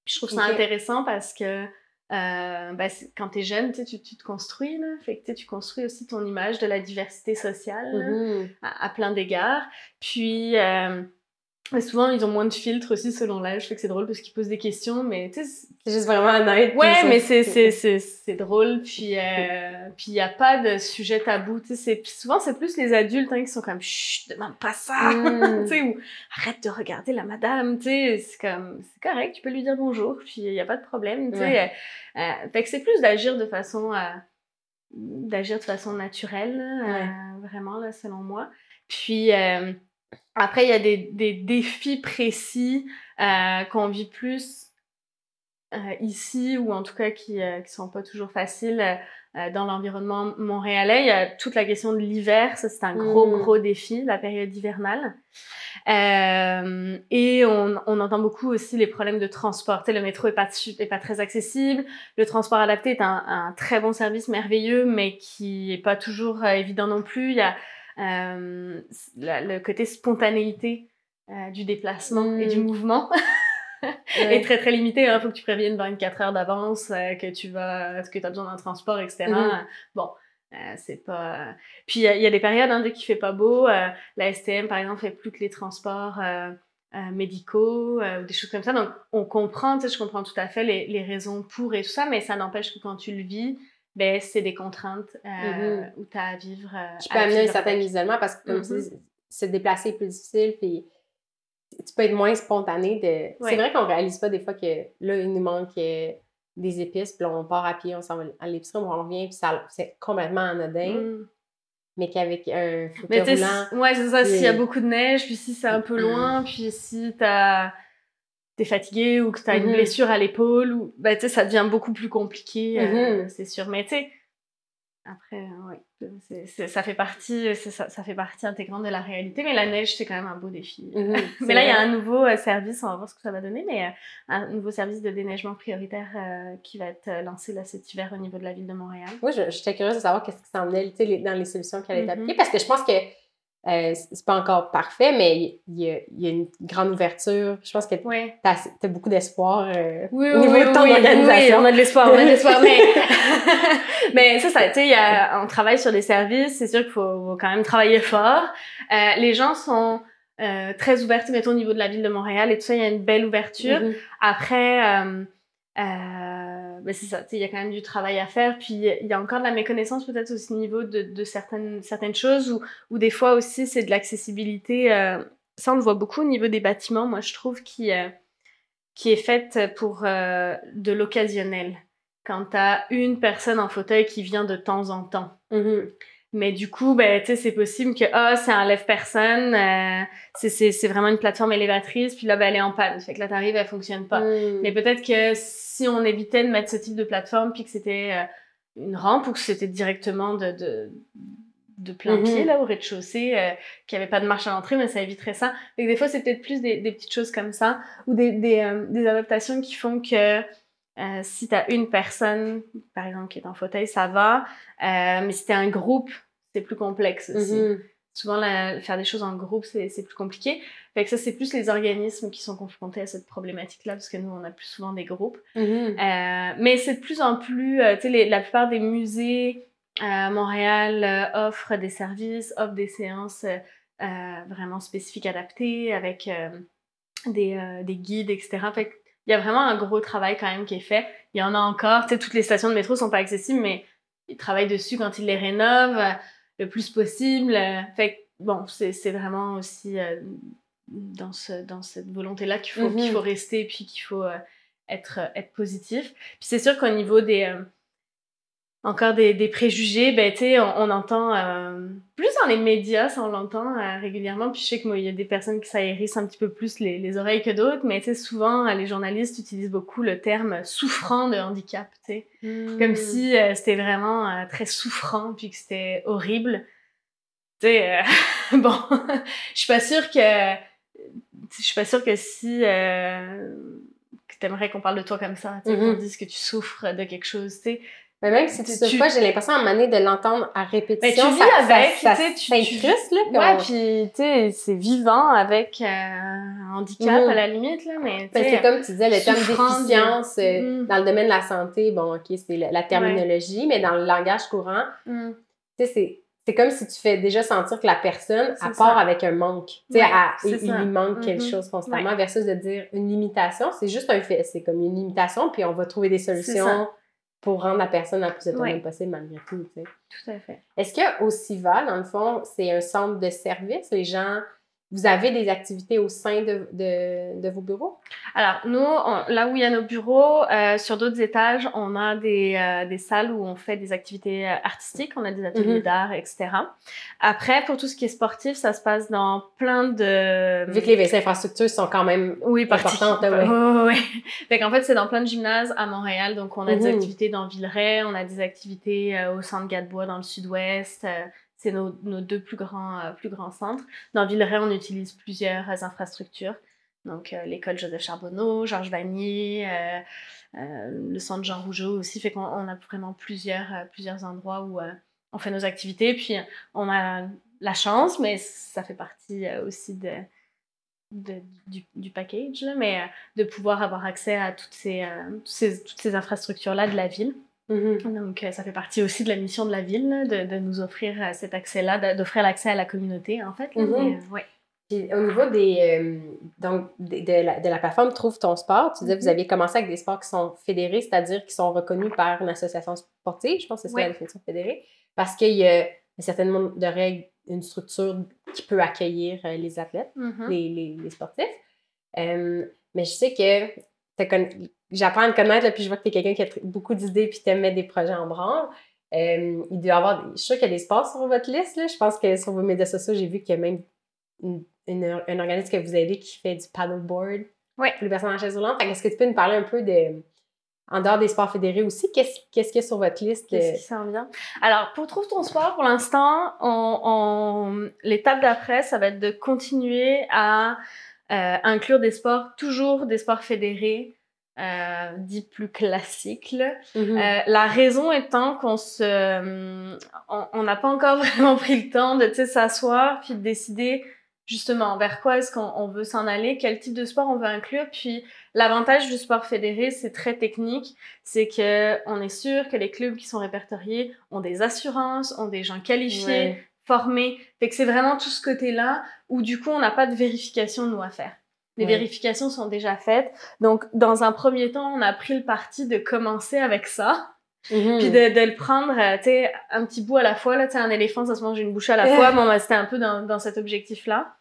Puis je trouve ça intéressant parce que euh, c'est- quand t'es jeune, tu, tu tu te construis, là. Fait que tu tu construis aussi ton image de la diversité sociale. là Mhm. à, à plein d'égards. Puis, euh, mais souvent, ils ont moins de filtres aussi selon l'âge. Fait que c'est drôle parce qu'ils posent des questions, mais tu sais. c'est- juste vraiment honnête. puis Ouais, mais c'est, c'est, c'est, c'est drôle. Puis, euh, puis il n'y a pas de sujet tabou. Tu sais, souvent, c'est plus les adultes hein, qui sont comme Chut, demande pas ça. Mm. tu sais, ou arrête de regarder la madame. Tu sais, c'est comme, c'est correct, tu peux lui dire bonjour. Puis il n'y a pas de problème. Tu sais, Ouais. Euh, euh, fait que c'est plus d'agir de façon. d'agir de façon naturelle, Ouais. vraiment, là, selon moi. Puis après, il y a des, des défis précis euh, qu'on vit plus euh, ici, ou en tout cas qui, euh, qui sont pas toujours faciles. Euh, dans l'environnement montréalais. Il y a toute la question de l'hiver, ça c'est un gros, Mm. gros défi, la période hivernale. Euh, et on, on entend beaucoup aussi les problèmes de transport. Tu sais, le métro est pas, est pas très accessible. Le transport adapté est un, un très bon service merveilleux, mais qui est pas toujours euh, évident non plus. Il y a euh, la- le côté spontanéité euh, du déplacement et Mm. du mouvement est très très limité. Il faut que tu préviennes 24 heures d'avance euh, que tu vas, que as besoin d'un transport, etc. Mhm. Bon, c'est pas. Puis il y, a- il y a des périodes hein, dès qu'il fait pas beau. la STM par exemple fait plus que les transports médicaux ou des choses comme ça. Donc on comprend, tu sais, je comprends tout à fait les, les raisons pour et tout ça, mais ça n'empêche que quand tu le vis, ben c'est des contraintes euh, où tu as à vivre. euh, Je à peux amener un certain isolement parce que, comme tu Mhm. dis, se déplacer est plus difficile, puis tu peux être moins spontané. De... Ouais. C'est vrai qu'on réalise pas des fois que là, il nous manque euh, des épices, puis on part à pied, on s'en va à l'épicerie, on revient, puis ça, c'est complètement anodin, Mm. mais qu'avec un fauteuil tu roulant... ouais, c'est ça. S'il y a beaucoup de neige, puis si c'est un peu loin, puis si t'as t'es fatigué ou que t'as Mhm. une blessure à l'épaule, ou ben tu sais, ça devient beaucoup plus compliqué, euh, Mhm. c'est sûr. Mais tu sais, après, euh, c'est- ça fait partie, c'est ça, ça fait partie intégrante de la réalité. Mais la neige, c'est quand même un beau défi. Mhm, Mais là, il y a un nouveau euh, service, on va voir ce que ça va donner, mais euh, un nouveau service de déneigement prioritaire euh, qui va être euh, lancé là cet hiver au niveau de la ville de Montréal. Je- j'étais curieuse de savoir qu'est-ce tu sais, les- dans les solutions être Mhm. appliquées, parce que je pense que euh, c'est pas encore parfait, mais il y, a, il y a une grande ouverture. Je pense que tu Ouais. as, beaucoup d'espoir euh, Oui, au niveau oui, de ton oui, organisation. on a de l'espoir, on a de l'espoir. mais, mais ça, ça, tu sais, on travaille sur des services, c'est sûr qu'il faut, quand même travailler fort. Euh, les gens sont euh, très ouverts, mettons au niveau de la ville de Montréal et tout ça, il y a une belle ouverture. Mhm. Après, ben c'est ça, il y a quand même du travail à faire. Puis il y a encore de la méconnaissance peut-être au niveau de, certaines, certaines choses ou, des fois aussi c'est de l'accessibilité. euh, ça, on le voit beaucoup au niveau des bâtiments, moi je trouve, qui, euh, qui est faite pour de l'occasionnel. Quand tu as une personne en fauteuil qui vient de temps en temps. Mhm. Mais du coup, ben, tu sais, c'est possible que, ah, c'est un lève-personne, euh, c'est- vraiment une plateforme élévatrice, puis là, ben, elle est en panne. Fait que là, t'arrives, elle fonctionne pas. Mhm. Mais peut-être que si on évitait de mettre ce type de plateforme, puis que c'était euh, une rampe ou que c'était directement de, de, de plein Mhm. pied, là, au rez-de-chaussée, euh, qu'il n'y avait pas de marche à l'entrée, mais ça éviterait ça. Fait que des fois, c'est peut-être plus des, des petites choses comme ça, ou des, des, euh, des adaptations qui font que euh, si tu as une personne, par exemple, qui est en fauteuil, ça va. Euh, mais si tu un groupe, c'est plus complexe aussi. Mhm. Souvent, la- faire des choses en groupe, c'est plus compliqué. Fait que ça, c'est plus les organismes qui sont confrontés à cette problématique-là, parce que nous, on a plus souvent des groupes. Mhm. Euh, mais c'est de plus en plus, tu sais, la plupart des musées à Montréal offrent des services, offrent des séances vraiment spécifiques adaptées avec des, des guides, etc. Fait que il y a vraiment un gros travail quand même qui est fait. Il y en a encore, tu sais, toutes les stations de métro sont pas accessibles, mais ils travaillent dessus quand ils les rénovent euh, le plus possible. euh, fait que, bon, c'est vraiment aussi euh, dans, ce, dans cette volonté-là qu'il faut, Mhm. qu'il faut rester, puis qu'il faut euh, être, être positif. Puis c'est sûr qu'au niveau des... encore des, des préjugés, ben tu sais, on, on entend euh, plus dans les médias, ça on l'entend euh, régulièrement. Puis je sais que moi, il y a des personnes qui s'aérissent un petit peu plus les, les oreilles que d'autres, mais tu sais, souvent euh, les journalistes utilisent beaucoup le terme souffrant de handicap, tu sais, comme Mhm. si euh, c'était vraiment très souffrant puis que c'était horrible. Tu sais, bon, je suis pas sûre que je suis pas sûre que si que t'aimerais qu'on parle de toi comme ça, tu sais, qu'on Mhm. dise que tu souffres de quelque chose, tu sais. Mais même si tu sais pas, j'ai l'impression à un moment donné de l'entendre à répétition. Ben, tu vis ça, avec, ça, tu sais, tu- là. Ouais, puis tu sais, c'est vivant avec euh, un handicap Mhm. à la limite, là, mais Ben, c'est comme tu disais, le terme de- déficience euh, Mhm. dans le domaine de la santé, bon, OK, c'est la, la terminologie, mais dans le langage courant, mm, tu sais, c'est. C'est comme si tu fais déjà sentir que la personne, elle part avec un manque. Tu sais, Ouais, il, lui manque quelque Mhm. chose constamment versus de dire une limitation, c'est juste un fait. C'est comme une limitation, puis on va trouver des solutions. Pour rendre la personne la plus autonome Ouais. possible malgré tout. tu sais. tout à fait. Est-ce que au CIVA, dans le fond, c'est un centre de service? Les gens vous avez des activités au sein de, de, de vos bureaux? Alors, nous, là où il y a nos bureaux, euh, sur d'autres étages, on a des, euh, des, salles où on fait des activités euh, artistiques, on a des ateliers mhm. d'art, etc. Après, pour tout ce qui est sportif, ça se passe dans plein de... Vu que les infrastructures sont quand même oui, importantes. Oui, oui, oui. Fait qu'en fait, c'est dans plein de gymnases à Montréal. Donc, on a des mhm. activités dans Villeray, on a des activités au centre Gadebois dans le sud-ouest, c'est nos, deux plus grands, euh, plus grands centres. Dans Villeray, on utilise plusieurs euh, infrastructures. Donc, euh, l'école Joseph Charbonneau, Georges Vanier, le centre Jean Rougeau aussi. Fait qu'on a vraiment plusieurs, plusieurs endroits où on fait nos activités. Puis, on a la chance, mais ça fait partie aussi de, du, package, mais de pouvoir avoir accès à toutes ces, toutes ces, toutes ces infrastructures-là de la ville. Mm-hmm. Donc, euh, ça fait partie aussi de la mission de la ville, de, de nous offrir euh, cet accès-là, d'offrir l'accès à la communauté, en fait. Mm-hmm. Euh, ouais. au niveau des, donc, de, la, de, la, plateforme Trouve ton sport, tu disais que vous mm-hmm. aviez commencé avec des sports qui sont fédérés, c'est-à-dire qui sont reconnus par une association sportive, je pense que c'est ça la définition fédérée, parce qu'il y a un certain nombre de règles, une structure qui peut accueillir les athlètes, les, les, les, sportifs. mais je sais que j'apprends à te connaître, puis je vois que tu es quelqu'un qui a beaucoup d'idées, puis tu mettre des projets en branle. Euh, il doit y avoir, je suis sûre qu'il y a des sports sur votre liste. Là. Je pense que sur vos médias sociaux, j'ai vu qu'il y a même une, un organisme que vous aidez qui fait du paddleboard oui. pour les personnes en chaise roulante. Est-ce que tu peux nous parler un peu de, en dehors des sports fédérés aussi, qu'est-ce qu'il y a sur votre liste? Qu'est-ce qui s'en vient? Alors, pour Trouve ton sport, pour l'instant, on, l'étape d'après, ça va être de continuer à euh, inclure des sports, toujours des sports fédérés, euh, dit plus classique. Mm-hmm. Euh, la raison étant qu'on se, euh, on n'a pas encore vraiment pris le temps de s'asseoir puis de décider justement vers quoi est-ce qu'on veut s'en aller, quel type de sport on veut inclure. Puis l'avantage du sport fédéré, c'est très technique, c'est que on est sûr que les clubs qui sont répertoriés ont des assurances, ont des gens qualifiés, formés. Fait que c'est vraiment tout ce côté-là où du coup on n'a pas de vérification nous à faire. Les vérifications sont déjà faites. Donc, dans un premier temps, on a pris le parti de commencer avec ça. Mm-hmm. Puis de, de, le prendre, euh, tu sais, un petit bout à la fois. Là, tu sais, un éléphant, ça se mange une bouche à la fois. Bon, bah, c'était un peu dans, dans cet objectif-là.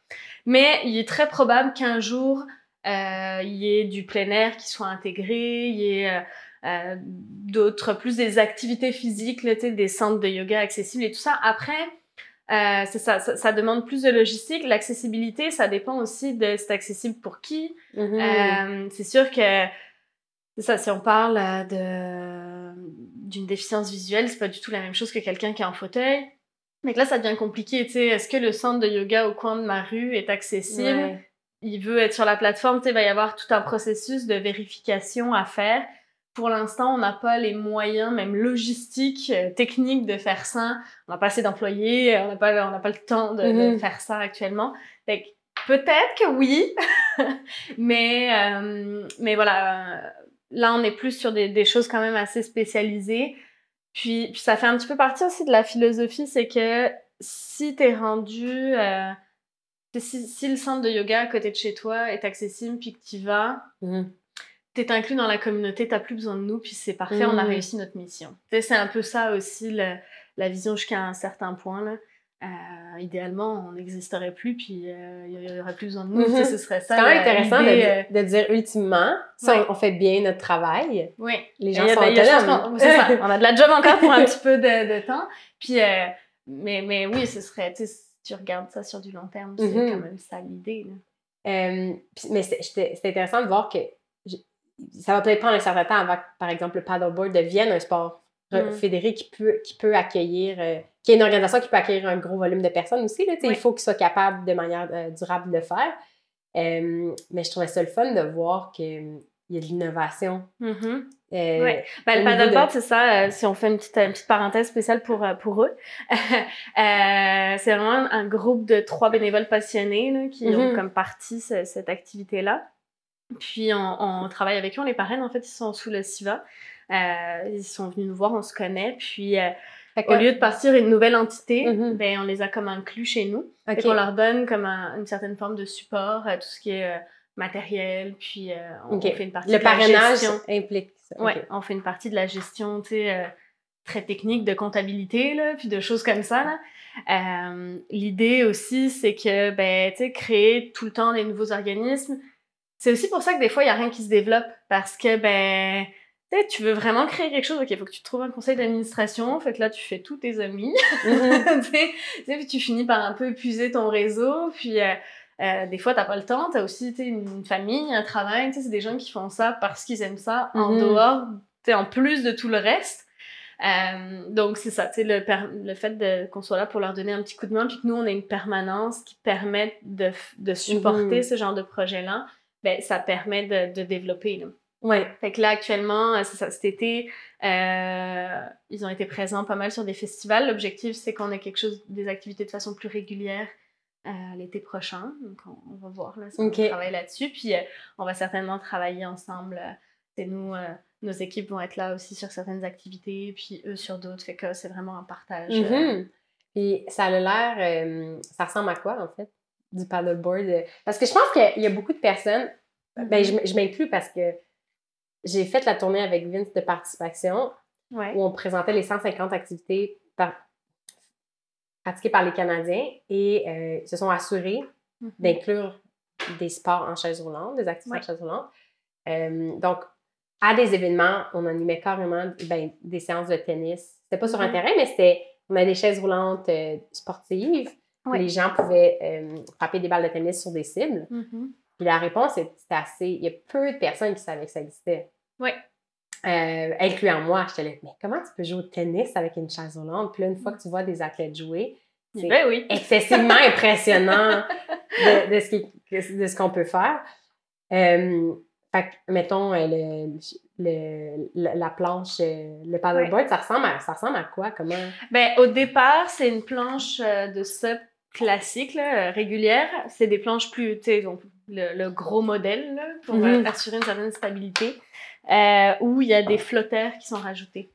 Mais il est très probable qu'un jour, euh, il y ait du plein air qui soit intégré, il y ait euh, d'autres, plus des activités physiques, sais, des centres de yoga accessibles et tout ça. Après, euh, ça, ça, ça, demande plus de logistique. L'accessibilité, ça dépend aussi de c'est accessible pour qui. Mm-hmm. Euh, c'est sûr que ça, si on parle euh, de d'une déficience visuelle, c'est pas du tout la même chose que quelqu'un qui est en fauteuil. Mais là, ça devient compliqué. Tu sais, est-ce que le centre de yoga au coin de ma rue est accessible? Il veut être sur la plateforme. Tu sais, il va y avoir tout un processus de vérification à faire pour l'instant, on n'a pas les moyens, même logistiques, euh, techniques de faire ça. On n'a pas assez d'employés, on n'a pas, on pas le temps de, mhm. faire ça actuellement. peut-être que oui, mais, euh, mais voilà, euh, là, on est plus sur des, des, choses quand même assez spécialisées. Puis, puis ça fait un petit peu partie aussi de la philosophie, c'est que si tu es rendu... si, si, le centre de yoga à côté de chez toi est accessible puis que tu vas, mhm t'es inclus dans la communauté, t'as plus besoin de nous, puis c'est parfait, on a mmh. réussi notre mission. C'est un peu ça aussi, la vision jusqu'à un certain point. Là. Euh, idéalement, on n'existerait plus, puis euh, il n'y aurait plus besoin de nous. Mmh. Ce serait ça. C'est quand même intéressant de, euh, de, dire ultimement, si on, fait bien notre travail, oui. les gens sont autonomes. Ça. On a de la job encore pour un petit peu de, de temps. Puis, mais, mais oui, ce serait, si tu regardes ça sur du long terme, c'est mmh. quand même ça l'idée. mais c'est intéressant de voir que ça va peut-être prendre un certain temps avant que, par exemple, le paddleboard devienne un sport mm. fédéré qui peut, qui peut accueillir, euh, qui est une organisation qui peut accueillir un gros volume de personnes aussi. Là, Il faut qu'il soit capable de manière euh, durable de le faire. Euh, mais je trouvais ça le fun de voir qu'il y a de l'innovation. Mm-hmm. oui. Ben, le paddleboard, c'est ça, si on fait une petite, une petite parenthèse spéciale pour, pour eux. c'est vraiment un groupe de trois bénévoles passionnés là, qui ont mm-hmm. comme partie cette activité-là. Puis on, travaille avec eux, on les parraine, en fait, ils sont sous le SIVA. Euh, ils sont venus nous voir, on se connaît. Puis euh, au lieu de partir une nouvelle entité, mm-hmm. ben, on les a comme inclus chez nous. et on leur donne comme une certaine forme de support, à tout ce qui est euh, matériel, puis on, fait une partie le de la gestion. Parrainage implique ça. Ouais, on fait une partie de la gestion, tu sais très techniques de comptabilité, là, puis de choses comme ça. Là. Euh, L'idée aussi, c'est que, ben, tu sais, créer tout le temps des nouveaux organismes, c'est aussi pour ça que des fois, il n'y a rien qui se développe. Parce que, ben, tu veux vraiment créer quelque chose, ok, il faut que tu trouves un conseil d'administration, fait que là, tu fais tous tes amis, mm-hmm. puis tu finis par un peu épuiser ton réseau, puis... Euh, euh, des fois, t'as pas le temps, t'as aussi une famille, un travail, c'est des gens qui font ça parce qu'ils aiment ça en mm-hmm. dehors, en plus de tout le reste. Euh, donc, c'est ça, tu sais, le, le fait qu'on soit là pour leur donner un petit coup de main, puis que nous, on ait une permanence qui permet de, de supporter mm-hmm. ce genre de projet-là, ben, ça permet de, de développer. Là. Ouais. Fait que là, actuellement, euh, ça, cet été, euh, ils ont été présents pas mal sur des festivals. L'objectif, c'est qu'on ait quelque chose, des activités de façon plus régulière euh, l'été prochain. Donc, on, va voir là, si on travaille là-dessus. Puis, euh, on va certainement travailler ensemble. c'est nous, nos équipes vont être là aussi sur certaines activités, puis eux sur d'autres. Fait que c'est vraiment un partage. Mm-hmm. Puis, ça a l'air, ça ressemble à quoi, en fait, du paddleboard? Parce que je pense qu'il y a beaucoup de personnes, ben, je, je m'inclus parce que j'ai fait la tournée avec Vince de participation où on présentait les 150 activités pratiquées par les Canadiens et euh, se sont assurés mm-hmm. d'inclure des sports en chaise roulante, des activités en chaise roulante. Euh, donc, à des événements, on animait carrément ben, des séances de tennis. C'était pas sur un mm-hmm. terrain, mais c'était on avait des chaises roulantes euh, sportives. Les gens pouvaient frapper des balles de tennis sur des cibles. Mm-hmm. Puis la réponse, c'était assez. Il y a peu de personnes qui savaient que ça existait. Oui. Euh, incluant moi, j'étais là, mais comment tu peux jouer au tennis avec une chaise roulante? Puis là, une fois que tu vois des athlètes jouer, c'est ben oui. excessivement impressionnant de, ce qu'on peut faire. Euh, fait que, mettons, euh, le, la planche, euh, le paddleboard, ça, ressemble à, ça ressemble à quoi? Comment? Ben, au départ, c'est une planche de SUP classique, là, régulière. C'est des planches plus, tu sais, le, gros modèle là, pour mhm. assurer une certaine stabilité, euh, où il y a des flotteurs qui sont rajoutés.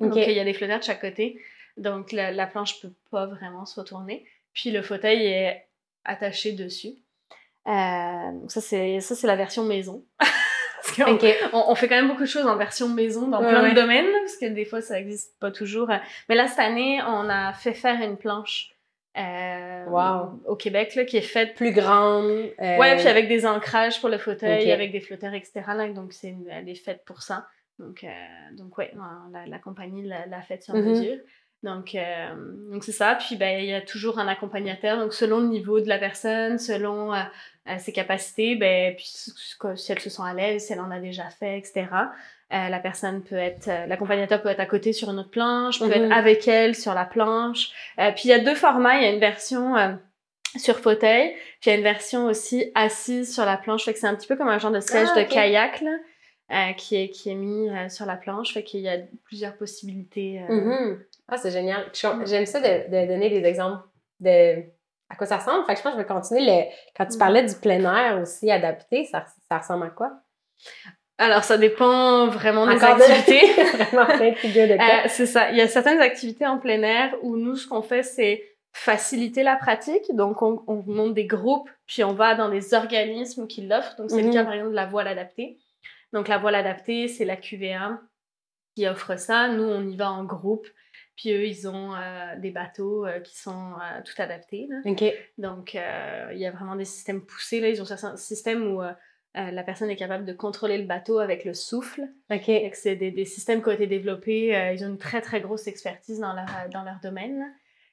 Donc, il y a des flotteurs de chaque côté. Donc, la, la planche peut pas vraiment se retourner. Puis, le fauteuil est attaché dessus. Euh, donc, ça, c'est la version maison. parce on, fait quand même beaucoup de choses en version maison dans plein de domaines, parce que des fois, ça n'existe pas toujours. Mais là, cette année, on a fait faire une planche euh, wow. au Québec, là, qui est faite plus grande. Euh... Ouais, puis avec des ancrages pour le fauteuil, avec des flotteurs, etc. Là, donc, c'est elle est faite pour ça. Donc, euh, donc ouais, la, la compagnie l'a faite sur mm-hmm. mesure. Donc, euh, donc c'est ça. Puis, ben, il y a toujours un accompagnateur. Donc, selon le niveau de la personne, selon euh, ses capacités, ben, puis si elle se sent à l'aise, si elle en a déjà fait, etc. Euh, la personne peut être, euh, l'accompagnateur peut être à côté sur une autre planche, peut être mhm. avec elle sur la planche. Euh, puis il y a deux formats, il y a une version sur fauteuil, puis il y a une version aussi assise sur la planche. Fait que c'est un petit peu comme un genre de siège ah, de kayak là, qui est qui est mis sur la planche. Fait qu'il y a plusieurs possibilités. Mhm. Ah c'est génial. J'aime ça de, de, donner des exemples de à quoi ça ressemble. Fait que je pense que je vais continuer. Le... Quand tu parlais du plein air aussi adapté, ça, ça ressemble à quoi? Alors, ça dépend vraiment des activités. de euh, c'est ça. Il y a certaines activités en plein air où nous, ce qu'on fait, c'est faciliter la pratique. Donc, on, on, monte des groupes, puis on va dans des organismes qui l'offrent. Donc, c'est le cas, mhm. par exemple, de la voile adaptée. Donc, la voile adaptée, c'est la QVA qui offre ça. Nous, on y va en groupe. Puis eux, ils ont euh, des bateaux euh, qui sont euh, tout adaptés. Là. Donc, il y a vraiment des systèmes poussés. Là. Ils ont un système où euh, la personne est capable de contrôler le bateau avec le souffle. OK. C'est des, des, systèmes qui ont été développés. Euh, ils ont une très, très grosse expertise dans leur, dans leur domaine.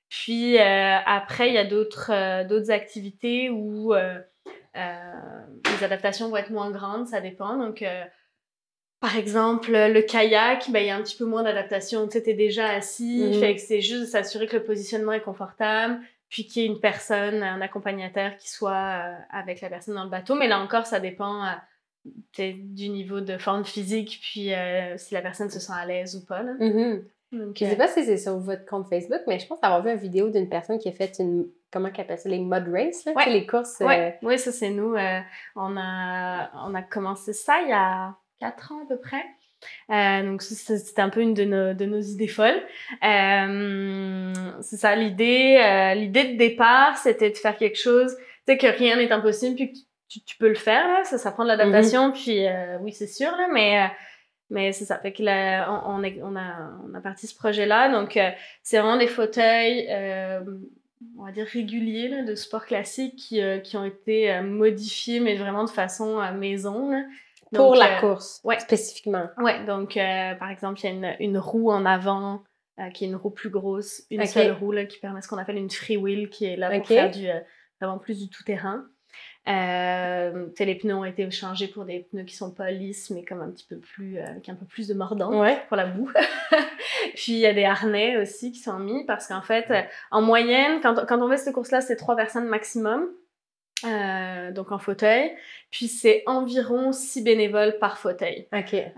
Puis euh, après, il y a d'autres d'autres activités où les adaptations vont être moins grandes, ça dépend. Donc, par exemple, le kayak, ben, il y a un petit peu moins d'adaptation. Tu sais, es déjà assis, mhm. fait que c'est juste s'assurer que le positionnement est confortable puis qu'il y ait une personne, un accompagnateur qui soit euh, avec la personne dans le bateau. Mais là encore, ça dépend euh, du niveau de forme physique, puis euh, si la personne se sent à l'aise ou pas. Là. Mm-hmm. je sais pas si c'est sur votre compte Facebook, mais je pense avoir vu une vidéo d'une personne qui a fait une, comment qu'elle appelle ça, les mud race, là, les courses. Ouais. Oui, ça c'est nous. on, a, on a commencé ça il y a quatre ans à peu près. Euh, donc c'était un peu une de nos, de nos idées folles. Euh, c'est ça l'idée. Euh, l'idée de départ, c'était de faire quelque chose, tu sais que rien n'est impossible, puis que tu, tu, peux le faire là. Ça, ça prend de l'adaptation, mhm. puis oui c'est sûr là, mais Mais c'est ça. Fait que là, on, on, a, on, a, on a parti ce projet-là. Donc, euh, c'est vraiment des fauteuils, on va dire, réguliers là, de sport classique qui, qui ont été modifiés, mais vraiment de façon maison. Là. Pour la course, ouais. spécifiquement. Ouais, donc par exemple, il y a une, une, roue en avant qui est une roue plus grosse, une seule roue là, qui permet ce qu'on appelle une free wheel, qui est là pour faire du, vraiment plus du tout-terrain. Euh, les pneus ont été changés pour des pneus qui sont pas lisses, mais comme un petit peu plus, euh, avec un peu plus de mordant pour la boue. Puis il y a des harnais aussi qui sont mis parce qu'en fait, en moyenne, quand, quand on fait cette course-là, c'est trois personnes maximum. Euh, donc en fauteuil. Puis c'est environ six bénévoles par fauteuil. OK. Euh,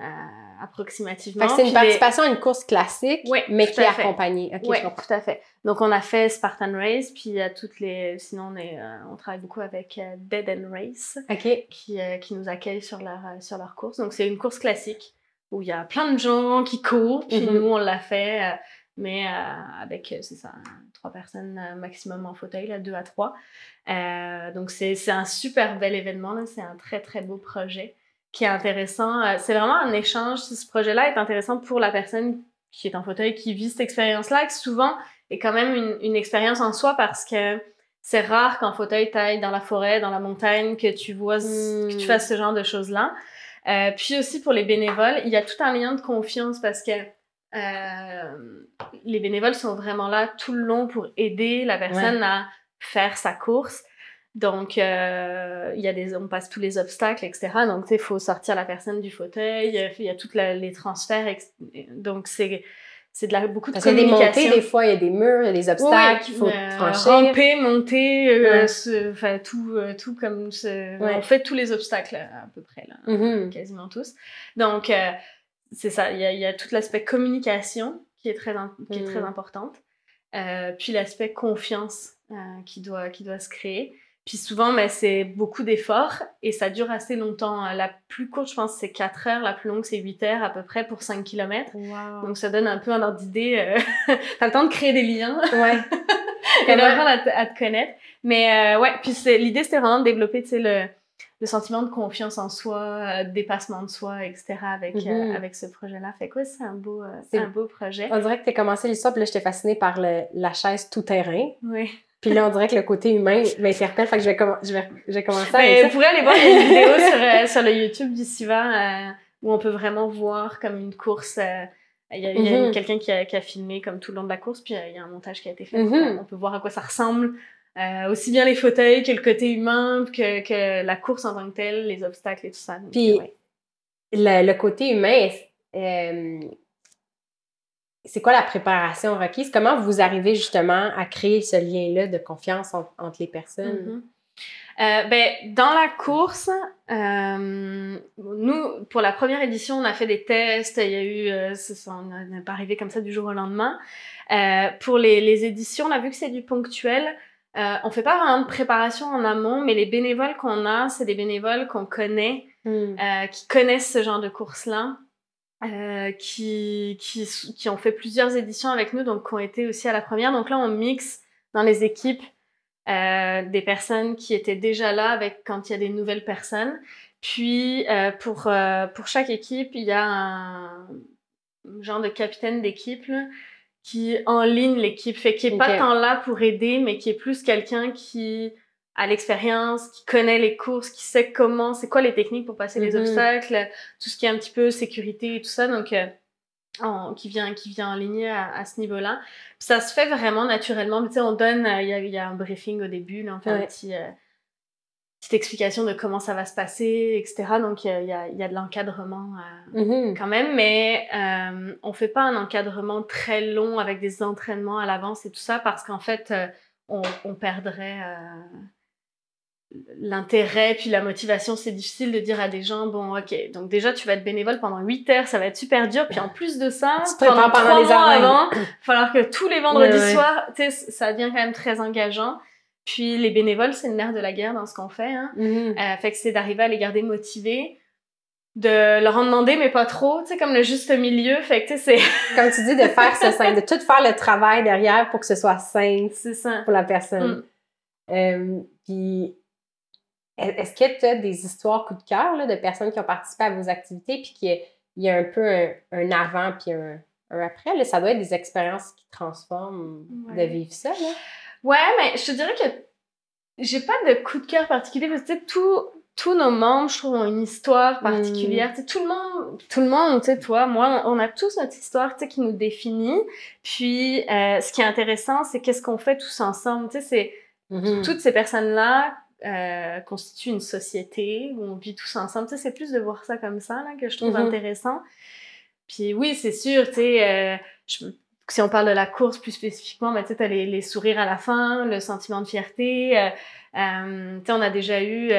approximativement. C'est une participation à une course classique, mais qui est accompagnée. oui, tout à fait. Donc, on a fait Spartan Race, puis il y a toutes les... Sinon, on, est, euh, on travaille beaucoup avec Dead End Race, qui, qui nous accueille sur leur, sur leur course. Donc, c'est une course classique où il y a plein de gens qui courent, puis mm-hmm. nous, on l'a fait, mais avec, c'est ça, trois personnes maximum en fauteuil, là, deux à trois. donc, c'est un super bel événement, c'est un très, très beau projet qui est intéressant. Euh, c'est vraiment un échange. Ce projet-là est intéressant pour la personne qui est en fauteuil, qui vit cette expérience-là, qui souvent est quand même une, une expérience en soi parce que c'est rare qu'en fauteuil taille dans la forêt, dans la montagne, que tu vois, que tu hmm. fasses ce genre de choses-là. Euh, puis aussi pour les bénévoles, il y a tout un lien de confiance parce que euh, les bénévoles sont vraiment là tout le long pour aider la personne à faire sa course. Donc, euh, y a des, on passe tous les obstacles, etc. Donc, il faut sortir la personne du fauteuil. Il y a tous les transferts. Donc, c'est c'est de la, beaucoup de Parce communication. Parce qu'il y a des montées, des fois, il y a des murs, il y a des obstacles, il faut euh, franchir. Ramper, monter, euh, enfin, tout, euh, tout comme... Ce, On fait tous les obstacles, à peu près, là, mm-hmm. quasiment tous. Donc, c'est ça, il y a, y a tout l'aspect communication qui est très, qui est très mm. importante. puis l'aspect confiance qui, doit, qui doit se créer. Puis souvent, mais c'est beaucoup d'efforts et ça dure assez longtemps. La plus courte, je pense, c'est 4 heures. La plus longue, c'est 8 heures à peu près pour 5 km. Donc ça donne un peu un ordre d'idée. Euh... T'as le temps de créer des liens. Ouais. et d'apprendre à, à, te connaître. Mais euh, ouais, puis l'idée, c'était vraiment de développer, tu sais, le, le sentiment de confiance en soi, euh, dépassement de soi, etc. avec, euh, mm-hmm. avec ce projet-là. Fait quoi, c'est un beau, c'est un beau projet. On dirait que tu as commencé l'histoire, puis là, j'étais fascinée par le, la chaise tout-terrain. Oui. Puis là, on dirait que le côté humain m'interpelle, fait que je vais, je vais, je vais commencer à... Mais vous pourrez aller voir une vidéo sur, euh, sur le YouTube du Siva euh, où on peut vraiment voir comme une course... Euh, il y a, quelqu'un qui a, qui a, filmé comme tout le long de la course, puis il y a un montage qui a été fait. Mm-hmm. On peut voir à quoi ça ressemble. Aussi bien les fauteuils que le côté humain, que, que la course en tant que telle, les obstacles et tout ça. puis le, le, côté humain, c'est quoi la préparation requise? Comment vous arrivez justement à créer ce lien-là de confiance entre les personnes? Mm-hmm. Euh, ben, dans la course, euh, nous, pour la première édition, on a fait des tests. Il y a eu, euh, on n'est pas arrivé comme ça du jour au lendemain. Euh, pour les, les, éditions, on a vu que c'est du ponctuel. Euh, on fait pas vraiment de préparation en amont, mais les bénévoles qu'on a, c'est des bénévoles qu'on connaît, mm. qui connaissent ce genre de course-là. Euh, qui, qui, qui, ont fait plusieurs éditions avec nous, donc qui ont été aussi à la première. Donc là, on mixe dans les équipes euh, des personnes qui étaient déjà là avec quand il y a des nouvelles personnes. Puis euh, pour, euh, pour chaque équipe, il y a un genre de capitaine d'équipe qui en ligne l'équipe, fait qui est pas tant là pour aider, mais qui est plus quelqu'un qui à l'expérience, qui connaît les courses, qui sait comment, c'est quoi les techniques pour passer les mm-hmm. obstacles, tout ce qui est un petit peu sécurité et tout ça, donc euh, qui vient qui vient en ligne à, ce niveau-là. Ça se fait vraiment naturellement. Tu sais, on donne, euh, il y, a, y, a, un briefing au début, là, on fait un petit, euh, petite explication de comment ça va se passer, etc. Donc il y a, y a, de l'encadrement mm-hmm. quand même, mais on fait pas un encadrement très long avec des entraînements à l'avance et tout ça parce qu'en fait on, on, perdrait l'intérêt puis la motivation, c'est difficile de dire à des gens, bon, ok, donc déjà tu vas être bénévole pendant 8 heures, ça va être super dur, puis en plus de ça, pendant, pendant les mois avant, il va falloir que tous les vendredis soirs, tu sais, ça devient quand même très engageant. Puis les bénévoles, c'est le nerf de la guerre dans ce qu'on fait. Hein. Mm-hmm. Euh, fait que c'est d'arriver à les garder motivés, de leur en demander, mais pas trop, tu sais, comme le juste milieu. Fait que, tu sais, c'est... Comme tu dis, de faire ce sein, de tout faire le travail derrière pour que ce soit sain ça. pour la personne. Mm. Euh, puis est-ce que tu as des histoires coup de cœur de personnes qui ont participé à vos activités puis qui, il y a un peu un, avant puis un, après. Là, ça doit être des expériences qui transforment de vivre ça. Là. Ouais, mais je te dirais que j'ai pas de coup de cœur particulier parce que tout, tous nos membres, je trouve, ont une histoire particulière. Mm. Tout le monde, tout le monde, tu sais, toi, moi, on a tous notre histoire, tu sais, qui nous définit. Puis, euh, ce qui est intéressant, c'est qu'est-ce qu'on fait tous ensemble. Tu sais, c'est mm-hmm. toutes ces personnes-là euh, constituent une société où on vit tous ensemble. Tu sais, c'est plus de voir ça comme ça là que je trouve mm-hmm. intéressant. Puis oui, c'est sûr, tu sais, euh, si on parle de la course plus spécifiquement, mais tu sais, les, les sourires à la fin, le sentiment de fierté. Euh, euh tu sais, on a déjà eu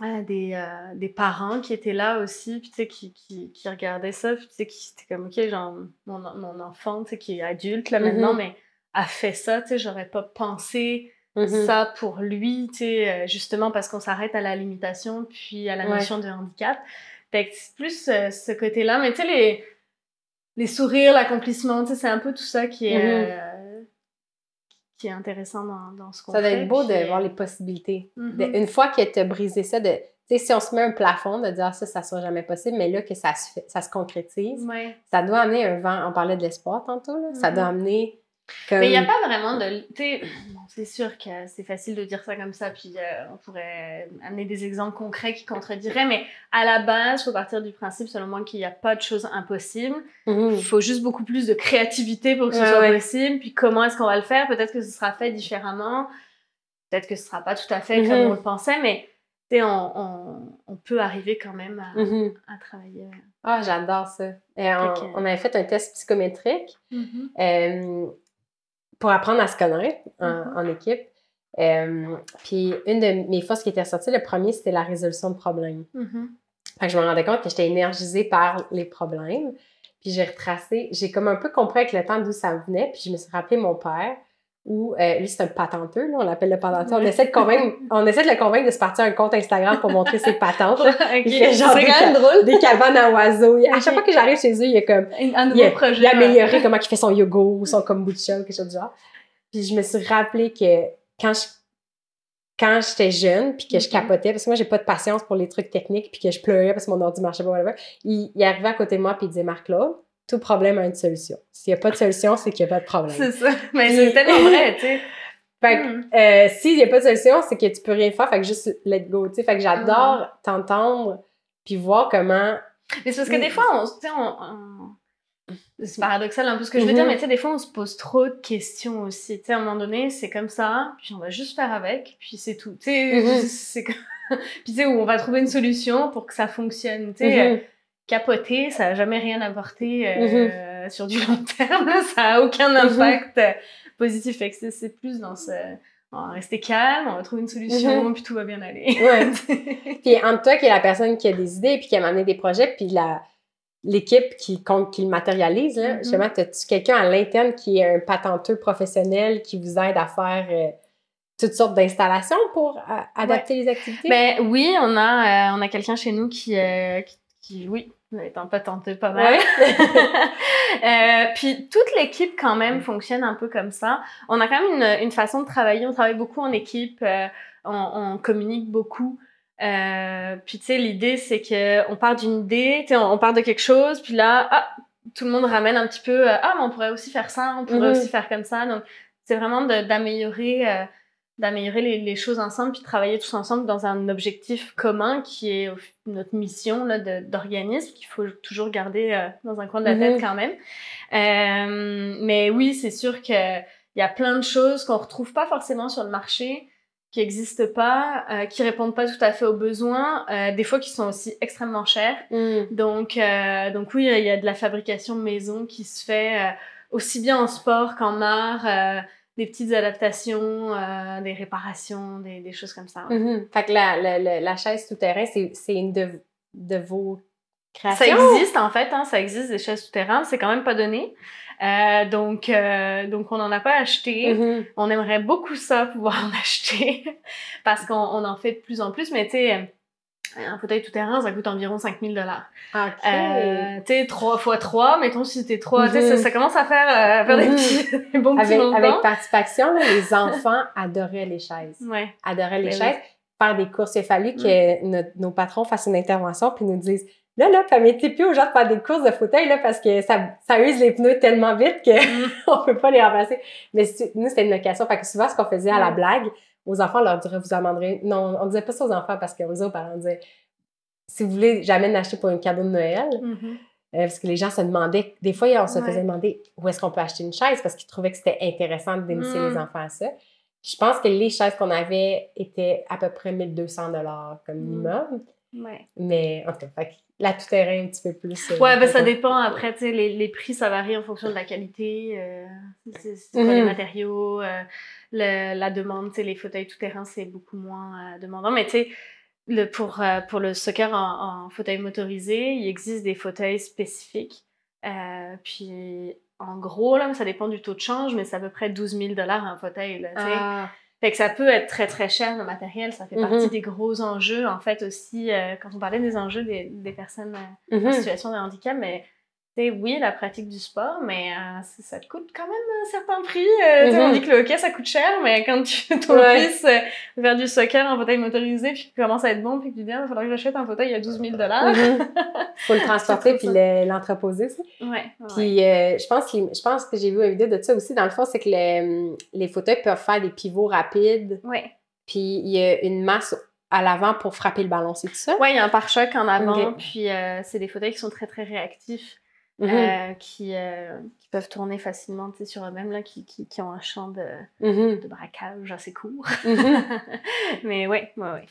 des, euh, des parents qui étaient là aussi, puis tu sais, qui, qui, qui regardaient ça, puis tu sais, qui étaient comme, OK, genre, mon, mon enfant, tu sais, qui est adulte, là, maintenant, mm-hmm. mais a fait ça, tu sais, j'aurais pas pensé mm-hmm. ça pour lui, tu sais, justement parce qu'on s'arrête à la limitation, puis à la notion de handicap. Fait que plus ce côté-là, mais tu sais, les, les sourires, l'accomplissement, tu sais, c'est un peu tout ça qui est... Mm-hmm qui est intéressant dans, dans ce qu'on fait. Ça doit être beau de euh, voir les possibilités. Mm-hmm. une fois que tu as brisé ça, de, si on se met un plafond, de dire ah, ça, ça sera jamais possible, mais là que ça se, fait, ça se concrétise, ça doit amener un vent. On parlait de l'espoir tantôt, là, ça doit mm-hmm. Mais il n'y a pas vraiment de. c'est sûr que c'est facile de dire ça comme ça, puis euh, on pourrait amener des exemples concrets qui contrediraient, mais à la base, il faut partir du principe, selon moi, qu'il n'y a pas de choses impossibles. Il faut juste beaucoup plus de créativité pour que ce soit possible. Puis comment est-ce qu'on va le faire? Peut-être que ce sera fait différemment. Peut-être que ce ne sera pas tout à fait comme mhm. on le pensait, mais on, on, on, peut arriver quand même à, à travailler. Ah, j'adore ça. Et on, on, avait fait un test psychométrique. Euh, pour apprendre à se connaître en, mm-hmm. équipe. Euh, puis une de mes forces qui était sortie, le premier, c'était la résolution de problèmes. Mm-hmm. Fait que je me rendais compte que j'étais énergisée par les problèmes. Puis j'ai retracé, j'ai comme un peu compris avec le temps d'où ça venait. Puis je me suis rappelé mon père où euh, lui c'est un patenteux, là, on l'appelle le patenteux. On essaie de convaincre, on essaie de le convaincre de se partir un compte Instagram pour montrer ses patentes. Il fait genre des, drôle. des cabanes à oiseaux. À chaque fois que j'arrive chez eux, il y a comme un nouveau il a, projet. Il a amélioré comment il fait son yoga ou son kombucha ou quelque chose du genre. Puis je me suis rappelé que quand je quand j'étais jeune puis que je mm-hmm. capotais parce que moi j'ai pas de patience pour les trucs techniques puis que je pleurais parce que mon ordi marchait pas whatever, il, il arrivait à côté de moi puis il disait Marc Claude tout problème a une solution. S'il n'y a pas de solution, c'est qu'il n'y a pas de problème. C'est ça. Mais c'est tellement vrai, tu sais. Fait que, hmm. euh, s'il n'y a pas de solution, c'est que tu peux rien faire. Fait que juste let go, tu sais. Fait que j'adore hmm. t'entendre puis voir comment. Mais c'est parce que des fois, on, tu sais, on, c'est paradoxal un peu ce que je veux dire, mm-hmm. mais tu sais, des fois, on se pose trop de questions aussi. Tu sais, à un moment donné, c'est comme ça, puis on va juste faire avec, puis c'est tout. Tu sais, mm-hmm. c'est puis tu sais, où on va trouver une solution pour que ça fonctionne. Tu sais, mm-hmm capoter, ça n'a jamais rien apporté euh, mhm. sur du long terme. Ça n'a aucun mhm. impact euh, positif. c'est plus dans ce... On va rester calme, on va trouver une solution, mhm. puis tout va bien aller. Ouais. puis entre toi qui est la personne qui a des idées, puis qui a amené des projets, puis la l'équipe qui, qui le matérialise, là, justement, as-tu quelqu'un à l'interne qui est un patenteux professionnel qui vous aide à faire... Euh, toutes sortes d'installations pour adapter les activités? Ben oui, on a, on a quelqu'un chez nous qui, qui, qui, oui, étant pas tenté pas mal. euh, puis toute l'équipe quand même fonctionne un peu comme ça. On a quand même une, une façon de travailler. On travaille beaucoup en équipe. Euh, on, on, communique beaucoup. Euh, puis tu sais, l'idée c'est que on part d'une idée, tu sais, on, part de quelque chose, puis là, ah, tout le monde ramène un petit peu. Ah, mais on pourrait aussi faire ça, on pourrait mm-hmm. aussi faire comme ça. Donc c'est vraiment d'améliorer d'améliorer les, les, choses ensemble puis de travailler tous ensemble dans un objectif commun qui est notre mission d'organisme qu'il faut toujours garder euh, dans un coin de la tête quand même. Euh, mais oui, c'est sûr qu'il y a plein de choses qu'on retrouve pas forcément sur le marché qui n'existent pas, euh, qui répondent pas tout à fait aux besoins, euh, des fois qui sont aussi extrêmement chers. Mhm. Donc, donc oui, il y a de la fabrication maison qui se fait aussi bien en sport qu'en art des petites adaptations, euh, des réparations, des, des, choses comme ça. Mm-hmm. Fait que la, la, la, chaise tout-terrain, c'est une de, de vos créations? Ça existe, en fait. Hein, ça existe, des chaises tout-terrain. C'est quand même pas donné. Euh, donc, euh, donc, on n'en a pas acheté. Mm-hmm. On aimerait beaucoup ça, pouvoir en acheter, parce qu'on on en fait de plus en plus. Mais tu sais, un fauteuil tout-terrain, ça coûte environ 5000 dollars. OK. Euh, tu sais, 3 fois 3, mettons si c'était 3, tu sais, ça, ça, commence à faire, euh, faire des, mhm. petits, bons avec, petits Avec participation, là, les enfants adoraient les chaises. Ouais. Adoraient les ben chaises. Faire des courses, il a fallu que nos patrons fassent une intervention puis nous disent Là, là, mettait plus aux gens de faire des courses de fauteuil, là, parce que ça, ça use les pneus tellement vite qu'on mm. on peut pas les remplacer. Mais nous, c'était une location. Fait que souvent, ce qu'on faisait à la blague, aux enfants, on leur dirait, vous amenderez. Non, on disait pas ça aux enfants parce qu'on disait aux parents, on disait, si vous voulez jamais l'acheter pour un cadeau de Noël, mm-hmm. euh, parce que les gens se demandaient, des fois, on se faisait demander où est-ce qu'on peut acheter une chaise parce qu'ils trouvaient que c'était intéressant d'initier les mm. enfants à ça. Je pense que les chaises qu'on avait étaient à peu près 1200 comme mm. minimum. Mais en tout cas, la tout-terrain un petit peu plus. Euh, ouais, ben ça dépend. Après, tu sais, les, les, prix, ça varie en fonction de la qualité, euh, c'est quoi les mhm. matériaux, euh, la demande. Les fauteuils tout-terrain, c'est beaucoup moins demandant. Mais tu sais, le, pour, pour le soccer en, fauteuil motorisé, il existe des fauteuils spécifiques. puis, en gros, là, ça dépend du taux de change, mais c'est à peu près 12 000 un fauteuil. Là, ah. Fait que ça peut être très très cher le matériel, ça fait partie mhm. des gros enjeux en fait aussi euh, quand on parlait des enjeux des, des personnes euh, en mhm. situation de handicap, mais oui, la pratique du sport, mais euh, ça te coûte quand même un certain prix. Euh, On mhm. dit que le hockey, ça coûte cher, mais quand tu ton ouais. fils euh, faire du soccer en fauteuil motorisé, puis qu'il commence à être bon, puis que tu dis, il ah, faudrait que j'achète un fauteuil, a 12 000 dollars. Mhm. faut le transporter, puis l'entreposer aussi. Ouais, puis je, pense que, je pense que j'ai vu une vidéo de ça aussi. Dans le fond, c'est que les, les fauteuils peuvent faire des pivots rapides. Ouais. Puis il y a une masse à l'avant pour frapper le ballon, c'est tout ça? Oui, il y a un pare-choc en avant, puis c'est des fauteuils qui sont très, très réactifs. Mhm. Euh, qui, euh, qui, peuvent tourner facilement sur eux-mêmes, là, qui, qui, qui, ont un champ de, mhm. de braquage assez court. Mhm. Mais oui, oui, oui.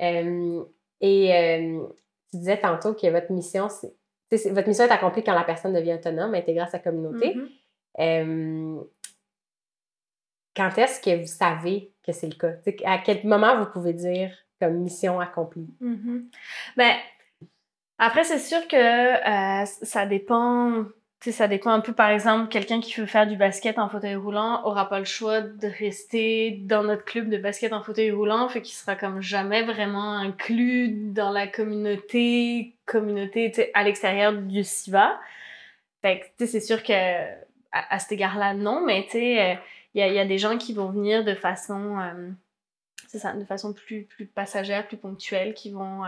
Euh, et tu disais tantôt que votre mission, c'est, votre mission est accomplie quand la personne devient autonome, intégrée à sa communauté. quand est-ce que vous savez que c'est le cas? à quel moment vous pouvez dire comme mission accomplie? Ben, après, c'est sûr que euh, ça dépend. Ça dépend un peu, par exemple, quelqu'un qui veut faire du basket en fauteuil roulant aura pas le choix de rester dans notre club de basket en fauteuil roulant, fait qu'il sera comme jamais vraiment inclus dans la communauté, communauté à l'extérieur du SIVA. Fait que, c'est sûr que à, cet égard-là, non, mais sais, il y, a, des gens qui vont venir de façon, euh, ça, de façon plus, plus passagère, plus ponctuelle, qui vont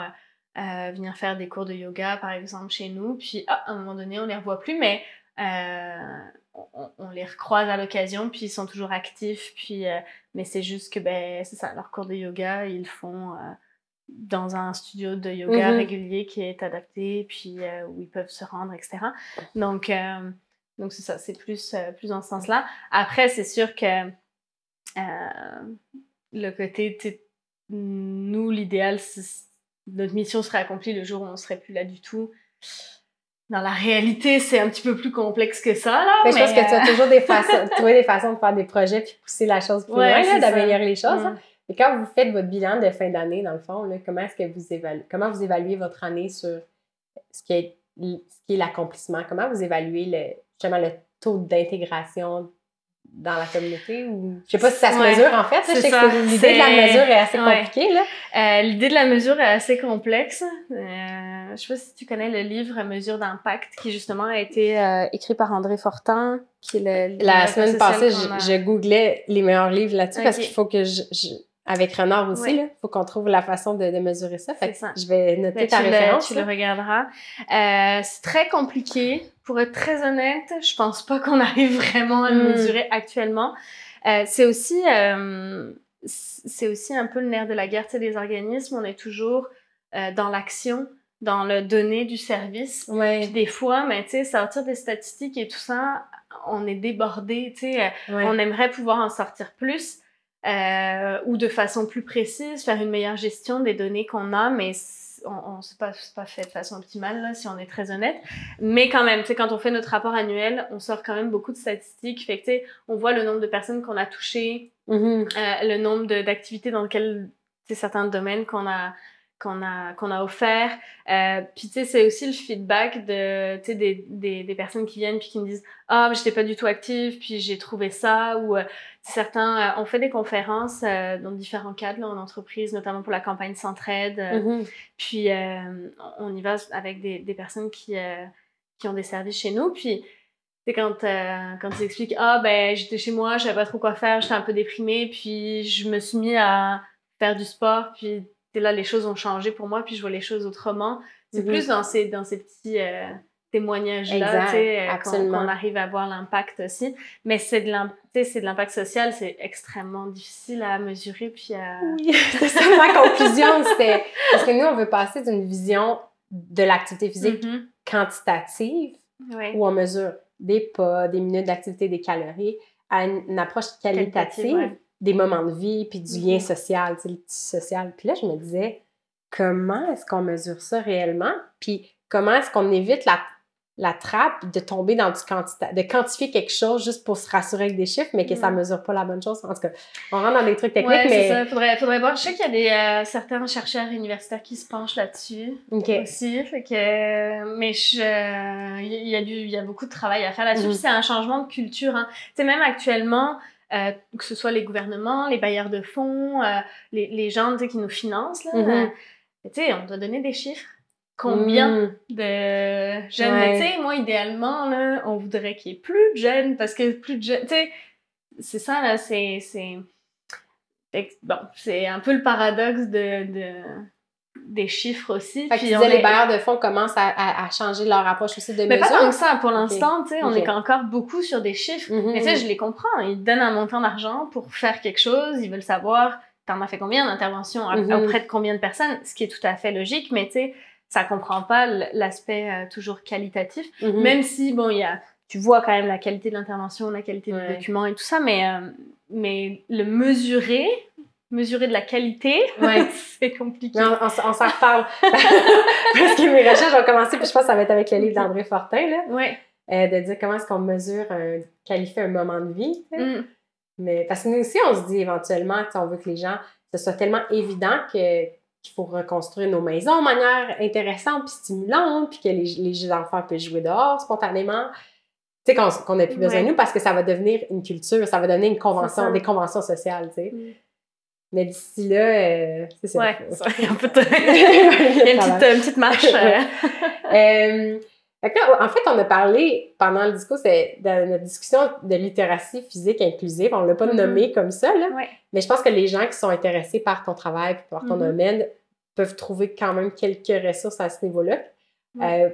euh, euh, venir faire des cours de yoga, par exemple, chez nous. Puis, ah, à un moment donné, on les revoit plus, mais euh, on, les recroise à l'occasion, puis ils sont toujours actifs. Puis, euh, mais c'est juste que, ben, c'est ça, leur cours de yoga, ils font dans un studio de yoga mhm. régulier qui est adapté, puis où ils peuvent se rendre, etc. Donc, donc c'est ça, c'est plus, plus dans ce sens-là. Après, c'est sûr que le côté, nous, l'idéal, c'est notre mission serait accomplie le jour où on serait plus là du tout. Dans la réalité, c'est un petit peu plus complexe que ça, là. Mais, je pense que tu as euh, toujours des façons, trouver des façons de faire des projets puis pousser la chose plus loin, d'améliorer les choses. Hein. Mm. Et quand vous faites votre bilan de fin d'année, dans le fond, comment est-ce que vous évaluez, comment vous évaluez votre année sur ce qui est, ce qui est l'accomplissement? Comment vous évaluez le, justement le taux d'intégration dans la communauté ou je sais pas si ça se mesure en fait je sais que l'idée de la mesure est assez compliquée là. Euh, l'idée de la mesure est assez complexe. Euh, je sais pas si tu connais le livre Mesure d'impact qui justement a été euh, écrit par André Fortin qui est le, la semaine passée je, googlais les meilleurs livres là-dessus parce qu'il faut que je, avec Renard aussi, il faut qu'on trouve la façon de, mesurer ça. Fait ça. je vais noter ben, ta référence. tu le regarderas. Euh, c'est très compliqué. Pour être très honnête, je pense pas qu'on arrive vraiment à le hmm. mesurer actuellement. Euh, c'est aussi, euh, c'est aussi un peu le nerf de la guerre des organismes. On est toujours dans l'action, dans le donner du service. Ouais. des fois, mais tu sais, sortir des statistiques et tout ça, on est débordé. Tu sais, on aimerait pouvoir en sortir plus euh, ou de façon plus précise, faire une meilleure gestion des données qu'on a, mais on, on c'est pas, pas fait de façon optimale là, si on est très honnête. Mais quand même, quand on fait notre rapport annuel, on sort quand même beaucoup de statistiques. Fait que, on voit le nombre de personnes qu'on a touchées, mm-hmm. euh, le nombre d'activités dans lesquelles certains domaines qu'on a qu'on a, qu'on a offert. Euh, puis, tu sais, c'est aussi le feedback de, des, des, des, personnes qui viennent puis qui me disent « Ah, oh, j'étais pas du tout active, puis j'ai trouvé ça. » Ou euh, certains, euh, on fait des conférences euh, dans différents cadres en entreprise, notamment pour la campagne Centraide. Mm-hmm. Puis, on y va avec des, des personnes qui, qui ont des services chez nous. Puis, c'est quand, quand ils expliquent « Ah, ben, j'étais chez moi, je savais pas trop quoi faire, j'étais un peu déprimée, puis je me suis mis à faire du sport, puis là, les choses ont changé pour moi, puis je vois les choses autrement. C'est mm-hmm. plus dans ces, dans ces petits témoignages-là, qu'on arrive à voir l'impact aussi. Mais c'est de l'impact social, c'est extrêmement difficile à mesurer. Puis à... Oui, c'est ça ma conclusion. Parce que nous, on veut passer d'une vision de l'activité physique mm-hmm. quantitative, où on mesure des pas, des minutes d'activité, des calories, à une, approche qualitative, des moments de vie, puis du lien mm-hmm. social, le social. Puis là, je me disais, comment est-ce qu'on mesure ça réellement? Puis comment est-ce qu'on évite la la trappe de tomber dans du quantité, de quantifier quelque chose juste pour se rassurer avec des chiffres, mais que ça mm. mesure pas la bonne chose? En tout cas, on rentre dans des trucs techniques, ouais, mais... ça. Faudrait, faudrait voir. Je sais qu'il y a des, euh, certains chercheurs universitaires qui se penchent là-dessus aussi. Fait que, mais je, il y, a du, y a beaucoup de travail à faire là-dessus. Mm-hmm. C'est un changement de culture. Hein. Tu sais, même actuellement, euh, que ce soit les gouvernements, les bailleurs de fonds, euh, les, les gens qui nous financent, là, tu sais, on doit donner des chiffres combien mm. de jeunes? tu sais, moi, idéalement, là, on voudrait qu'il y ait plus de jeunes parce que plus de jeunes. Tu sais, c'est ça, là, c'est. Bon, c'est un peu le paradoxe de, de des chiffres aussi. Fait puis les bailleurs de fonds commencent à, à, changer leur approche aussi de mais pas tant que ça, pour l'instant, tu sais, on est encore beaucoup sur des chiffres. Mm-hmm, mais tu sais, mm-hmm. je les comprends. Ils donnent un montant d'argent pour faire quelque chose, ils veulent savoir t'en as fait combien d'interventions mm-hmm. auprès de combien de personnes, ce qui est tout à fait logique, mais tu sais, ça comprend pas l'aspect euh, toujours qualitatif, même si, bon, il y a, tu vois quand même la qualité de l'intervention, la qualité du document et tout ça, mais, euh, mais le mesurer, mesurer de la qualité, ouais. c'est compliqué. on, s'en reparle. Parce que mes recherches ont commencé, puis je pense que ça va être avec le livre d'André Fortin, là. Ouais. Euh, de dire comment est-ce qu'on mesure, un, qualifier un moment de vie. Mm. Mais parce que nous aussi, on se dit éventuellement, on veut que les gens, ce soit tellement évident que qu'il faut reconstruire nos maisons de manière intéressante puis stimulante, puis que les, les enfants puissent jouer dehors spontanément. Tu sais, qu'on n'a plus besoin de nous parce que ça va devenir une culture, ça va devenir une convention, des conventions sociales, tu sais. Mm. Mais d'ici là, euh, c'est ça. Ouais, ça, il y a une petite, une petite marche. euh, en fait, on a parlé pendant le discours, c'est de notre discussion de littératie physique inclusive. On ne l'a pas mm-hmm. nommé comme ça, là. Mais je pense que les gens qui sont intéressés par ton travail par ton mm-hmm. domaine peuvent trouver quand même quelques ressources à ce niveau-là. Euh,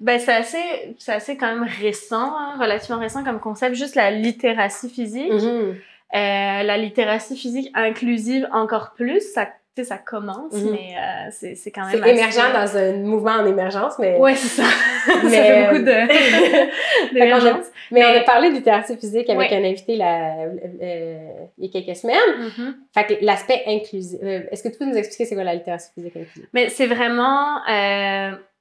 ben, c'est assez, assez quand même récent, hein, relativement récent comme concept, juste la littératie physique. Mm-hmm. Euh, la littératie physique inclusive encore plus, ça tu sais, ça commence, mhm. mais euh, c'est quand même. C'est émergent dans un mouvement en émergence, mais. Ouais, c'est ça. mais, ça fait beaucoup de. d'émergence. mais, on a parlé de littératie physique avec un invité euh, il y a quelques semaines. Mm Fait que l'aspect inclusif. Euh, est-ce que tu peux nous expliquer c'est quoi la littératie physique inclusive? Mais c'est vraiment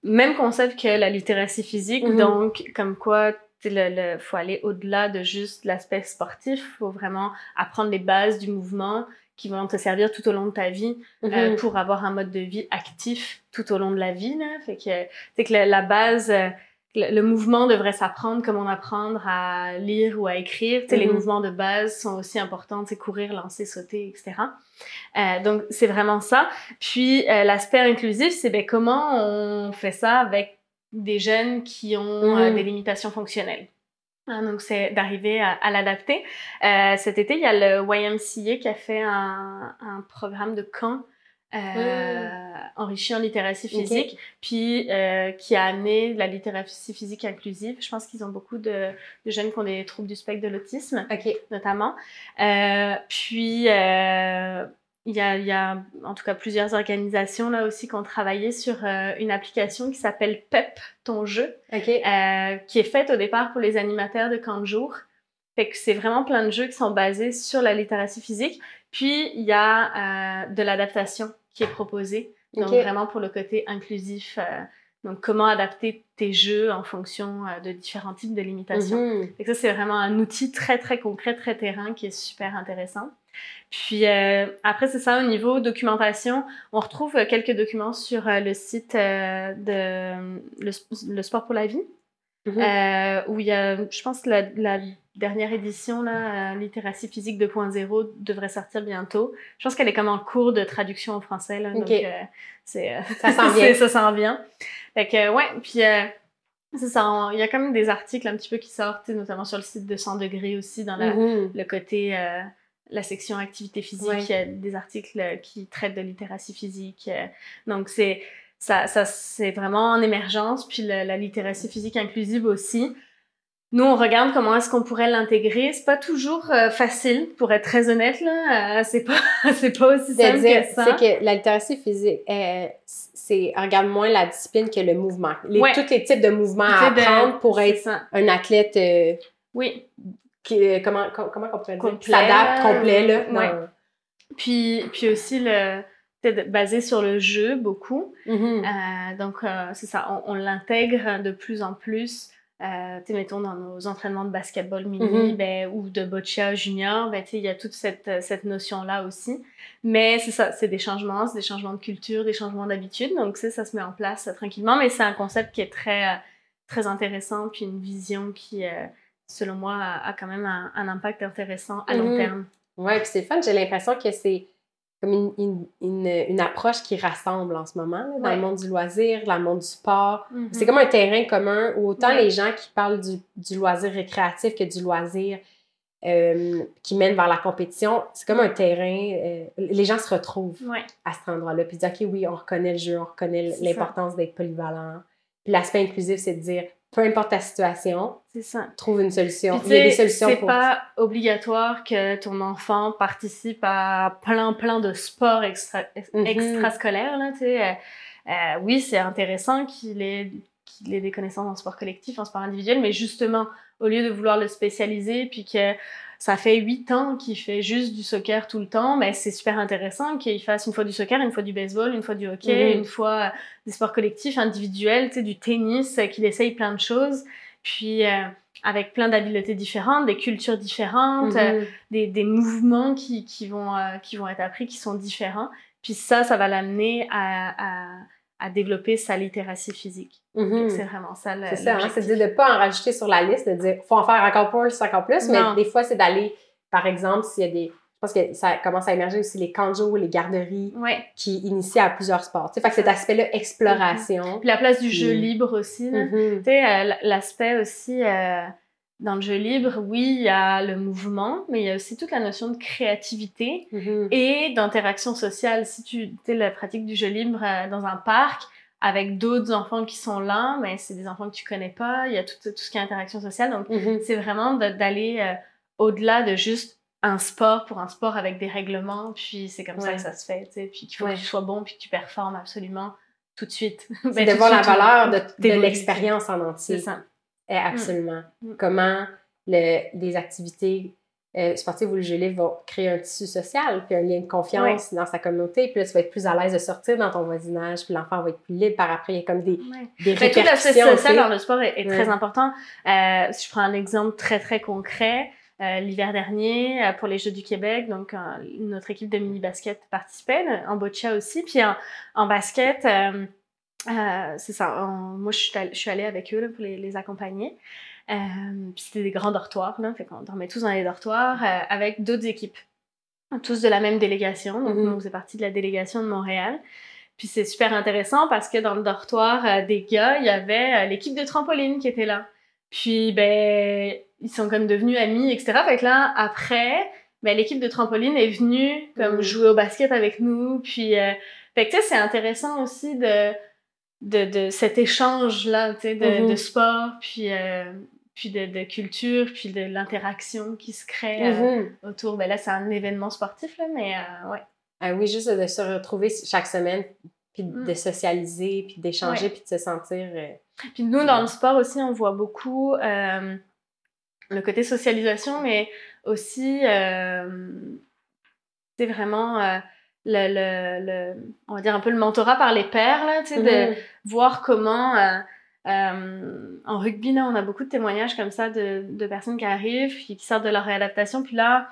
même concept que la littératie physique, mhm. donc comme quoi il le, faut aller au-delà de juste l'aspect sportif, il faut vraiment apprendre les bases du mouvement, qui vont te servir tout au long de ta vie euh, mhm. pour avoir un mode de vie actif tout au long de la vie. Là. Fait que que la, base, euh, le, mouvement devrait s'apprendre comme on apprendre à lire ou à écrire. Les mhm. mouvements de base sont aussi importants, c'est courir, lancer, sauter, etc. Euh, donc c'est vraiment ça. Puis euh, l'aspect inclusif, c'est ben, comment on fait ça avec des jeunes qui ont mhm. des limitations fonctionnelles. Hein, donc, c'est d'arriver à, l'adapter. Euh, cet été, il y a le YMCA qui a fait un, un programme de camp euh, mmh. enrichi en littératie physique, puis euh, qui a amené la littératie physique inclusive. Je pense qu'ils ont beaucoup de, de, jeunes qui ont des troubles du spectre de l'autisme, notamment. Euh, puis, euh, il y, a, il y, a, en tout cas plusieurs organisations là aussi qui ont travaillé sur euh, une application qui s'appelle PEP, ton jeu, euh, qui est faite au départ pour les animateurs de camp de jour. Fait que c'est vraiment plein de jeux qui sont basés sur la littératie physique. Puis il y a euh, de l'adaptation qui est proposée, donc vraiment pour le côté inclusif. donc comment adapter tes jeux en fonction de différents types de limitations. Mm ça c'est vraiment un outil très très concret, très terrain qui est super intéressant. Puis euh, après, c'est ça, au niveau documentation, on retrouve euh, quelques documents sur euh, le site de le, Sport pour la vie, mm-hmm. où il y a, je pense, la, la dernière édition, là, Littératie physique 2.0, devrait sortir bientôt. Je pense qu'elle est comme en cours de traduction en français, là, donc c'est, ça s'en vient. ça. Fait que, ouais, puis... Ça, il y a quand même des articles un petit peu qui sortent, notamment sur le site de 100 degrés aussi, dans mm-hmm. le côté la section activité physique, des articles qui traitent de littératie physique. Donc, c'est ça, ça c'est vraiment en émergence, puis la littératie physique inclusive aussi. Nous, on regarde comment est-ce qu'on pourrait l'intégrer. C'est pas toujours euh, facile, pour être très honnête là. Euh, c'est pas, c'est pas aussi simple que ça. C'est que la littératie physique, euh, c'est regarde moins la discipline que le mouvement. Les, Tous les types de mouvements à apprendre pour être un athlète. oui. Qui, comment, comment on pourrait dire? L'adapte complet là. Ouais. Puis, puis aussi le basé sur le jeu beaucoup. Mm-hmm. donc c'est ça, on l'intègre de plus en plus euh, mettons dans nos entraînements de basketball mini mm-hmm. ben, ou de boccia junior, ben, il y a toute cette, cette notion-là aussi. Mais c'est ça, c'est des changements, c'est des changements de culture, des changements d'habitude. Donc, ça se met en place euh, tranquillement, mais c'est un concept qui est très, euh, très intéressant, puis une vision qui, euh, selon moi, a, quand même un, un, impact intéressant à long mm-hmm. terme. Oui, puis c'est fun, j'ai l'impression que c'est comme une, une, une, approche qui rassemble en ce moment dans le monde du loisir, dans le monde du sport. Mm-hmm. C'est comme un terrain commun où autant les gens qui parlent du, du, loisir récréatif que du loisir euh, qui mène vers la compétition, c'est comme un terrain, euh, les gens se retrouvent à cet endroit-là, puis disent, OK, oui, on reconnaît le jeu, on reconnaît l'importance d'être polyvalent. Puis l'aspect inclusif, c'est de dire, peu importe ta situation, ça. trouve une solution. Il y a des solutions C'est pas obligatoire que ton enfant participe à plein, plein de sports extra, mm-hmm. extrascolaires. Là, euh, euh, oui, c'est intéressant qu'il ait, qu'il ait des connaissances en sport collectif, en sport individuel, mais justement, au lieu de vouloir le spécialiser, puis que ça fait huit ans qu'il fait juste du soccer tout le temps, mais c'est super intéressant qu'il fasse une fois du soccer, une fois du baseball, une fois du hockey, une fois euh, des sports collectifs individuels, tu sais, du tennis, euh, qu'il essaye plein de choses, puis euh, avec plein d'habiletés différentes, des cultures différentes, mhm. des, des, mouvements qui, qui, vont, qui vont être appris qui sont différents. Puis ça, ça va l'amener à, à à développer sa littératie physique. Mhm. C'est vraiment ça C'est ça, hein, c'est de ne pas en rajouter sur la liste, de dire faut en faire encore plus, encore plus, mais des fois, c'est d'aller, par exemple, s'il y a des. Je pense que ça commence à émerger aussi les canjos, les garderies qui initient à plusieurs sports. Fait que cet aspect-là, exploration. Puis la place du jeu libre aussi. Mhm. Tu sais, euh, l'aspect aussi. Euh, dans le jeu libre, oui, il y a le mouvement, mais il y a aussi toute la notion de créativité mm-hmm. et d'interaction sociale. Si tu sais la pratique du jeu libre euh, dans un parc avec d'autres enfants qui sont là, mais c'est des enfants que tu connais pas, il y a tout, tout ce qui est interaction sociale. Donc, mm-hmm. c'est vraiment d'aller euh, au-delà de juste un sport pour un sport avec des règlements, puis c'est comme ça que ça se fait, tu sais, puis qu'il faut que tu sois bon, puis que tu performes absolument tout de suite. C'est ben, de voir la valeur de, de l'expérience en entier. C'est ça. Eh, mm. absolument. Mm. Comment le, des activités euh, sportives ou le jeu libre vont créer un tissu social, puis un lien de confiance dans sa communauté, puis là, tu vas être plus à l'aise de sortir dans ton voisinage, puis l'enfant va être plus libre par après. Il y a comme des, des répercussions. Tout l'aspect social dans le sport est, très important. Euh, si je prends un exemple très, très concret, euh, l'hiver dernier, euh, pour les Jeux du Québec, donc notre équipe de mini-basket participait, en boccia aussi, puis en, en basket... Euh, c'est ça. moi, je suis, allée, je suis allée avec eux là, pour les, les accompagner. Euh, c'était des grands dortoirs, là. Fait qu'on dormait tous dans les dortoirs euh, avec d'autres équipes. Tous de la même délégation. Donc, mm-hmm. on faisait partie de la délégation de Montréal. Puis c'est super intéressant parce que dans le dortoir euh, des gars, il y avait l'équipe de trampoline qui était là. Puis, ben, ils sont comme devenus amis, etc. Fait que là, après, ben, l'équipe de trampoline est venue comme mm-hmm. jouer au basket avec nous. Puis, fait que tu sais, c'est intéressant aussi de de, de cet échange-là, tu sais, de, de, mm-hmm. sport, puis, euh, puis de, de, culture, puis de l'interaction qui se crée euh, mm-hmm. autour. Ben là, c'est un événement sportif, là, mais euh, ouais. Ah oui, juste de se retrouver chaque semaine, puis mm. de socialiser, puis d'échanger, puis de se sentir... Puis nous, dans le sport aussi, on voit beaucoup le côté socialisation, mais aussi, c'est vraiment le, le, le, on va dire un peu le mentorat par les pairs, là, tu sais, de mhm. voir comment... Euh, euh, en rugby, là, on a beaucoup de témoignages comme ça de, de personnes qui arrivent, qui, qui sortent de leur réadaptation, puis là,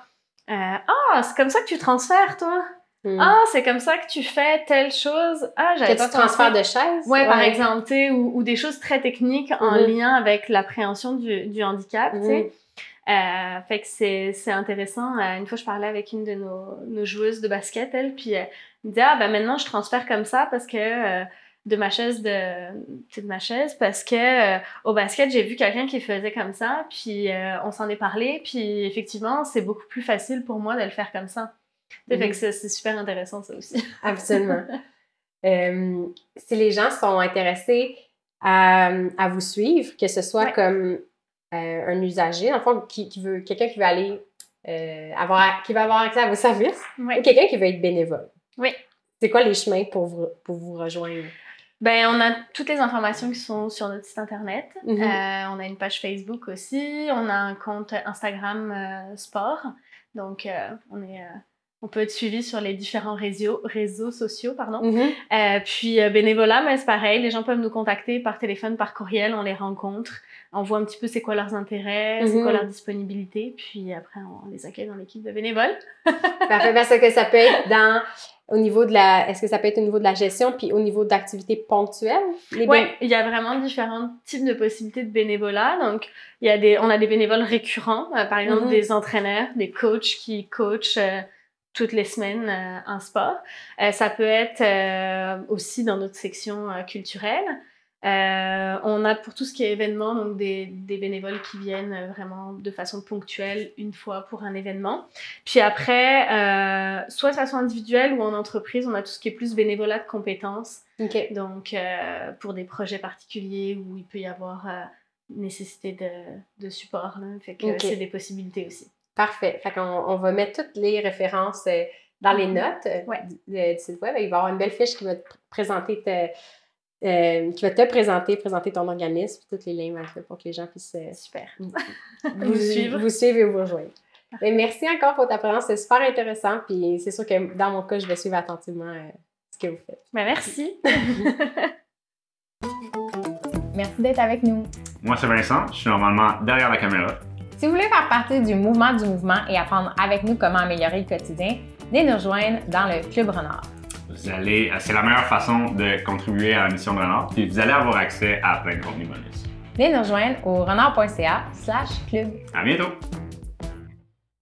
euh, ah, c'est comme ça que tu transfères, toi? Mhm. Ah, c'est comme ça que tu fais telle chose? Ah, j'avais pas tu transfères de chaise? Ouais, par exemple, ou, ou des choses très techniques en mhm. lien avec l'appréhension du, du handicap, tu sais. Euh, fait que c'est intéressant. Euh, une fois, je parlais avec une de nos, nos joueuses de basket, elle, puis euh, elle me disait, ah, ben maintenant, je transfère comme ça parce que euh, de ma chaise de, de ma chaise parce que au basket j'ai vu quelqu'un qui faisait comme ça puis on s'en est parlé puis effectivement c'est beaucoup plus facile pour moi de le faire comme ça fait que mhm. c'est super intéressant ça aussi absolument si les gens sont intéressés à, vous suivre, que ce soit comme un usager, en fond, qui, veut, quelqu'un qui veut aller avoir, qui va avoir accès à vos services, ou quelqu'un qui veut être bénévole. Oui. C'est quoi les chemins pour vous, pour vous rejoindre? Ben, on a toutes les informations qui sont sur notre site internet. Mhm. Euh, on a une page Facebook aussi. On a un compte Instagram euh, sport. Donc, euh, on est on peut être suivi sur les différents réseaux, réseaux sociaux. Pardon. Mhm. puis bénévolat, mais c'est pareil, les gens peuvent nous contacter par téléphone, par courriel, on les rencontre, on voit un petit peu c'est quoi leurs intérêts, c'est quoi mhm. leur disponibilité, puis après on les accueille dans l'équipe de bénévoles. Parfait, parce que ça peut être dans au niveau de la est-ce que ça peut être au niveau de la gestion puis au niveau d'activités ponctuelles Oui, il y a vraiment différents types de possibilités de bénévolat donc il y a des on a des bénévoles récurrents euh, par exemple mm-hmm. des entraîneurs des coachs qui coachent euh, toutes les semaines euh, un sport ça peut être aussi dans notre section culturelle euh, on a pour tout ce qui est événement, donc des, des, bénévoles qui viennent euh, vraiment de façon ponctuelle une fois pour un événement. Puis après, euh, soit de façon individuelle ou en entreprise, on a tout ce qui est plus bénévolat de compétences. Donc pour des projets particuliers où il peut y avoir nécessité de, de support. Là. Fait que c'est des possibilités aussi. Parfait. Fait qu'on on va mettre toutes les références dans les notes du, site web. Il va y avoir une belle fiche qui va te présenter euh, qui va te présenter, présenter ton organisme, tous les liens pour que les gens puissent euh, Super. vous, suivre. vous suivre et vous rejoindre. merci encore pour ta présence, c'est super intéressant. Puis c'est sûr que dans mon cas, je vais suivre attentivement euh, ce que vous faites. Ben, merci. merci d'être avec nous. Moi, c'est Vincent. Je suis normalement derrière la caméra. Si vous voulez faire partie du mouvement du mouvement et apprendre avec nous comment améliorer le quotidien, venez nous rejoindre dans le Club Renard. Vous allez, c'est la meilleure façon de contribuer à la mission de Renard, puis vous allez avoir accès à plein de contenus bonus. Venez nous rejoindre au renard.ca slash club. À bientôt!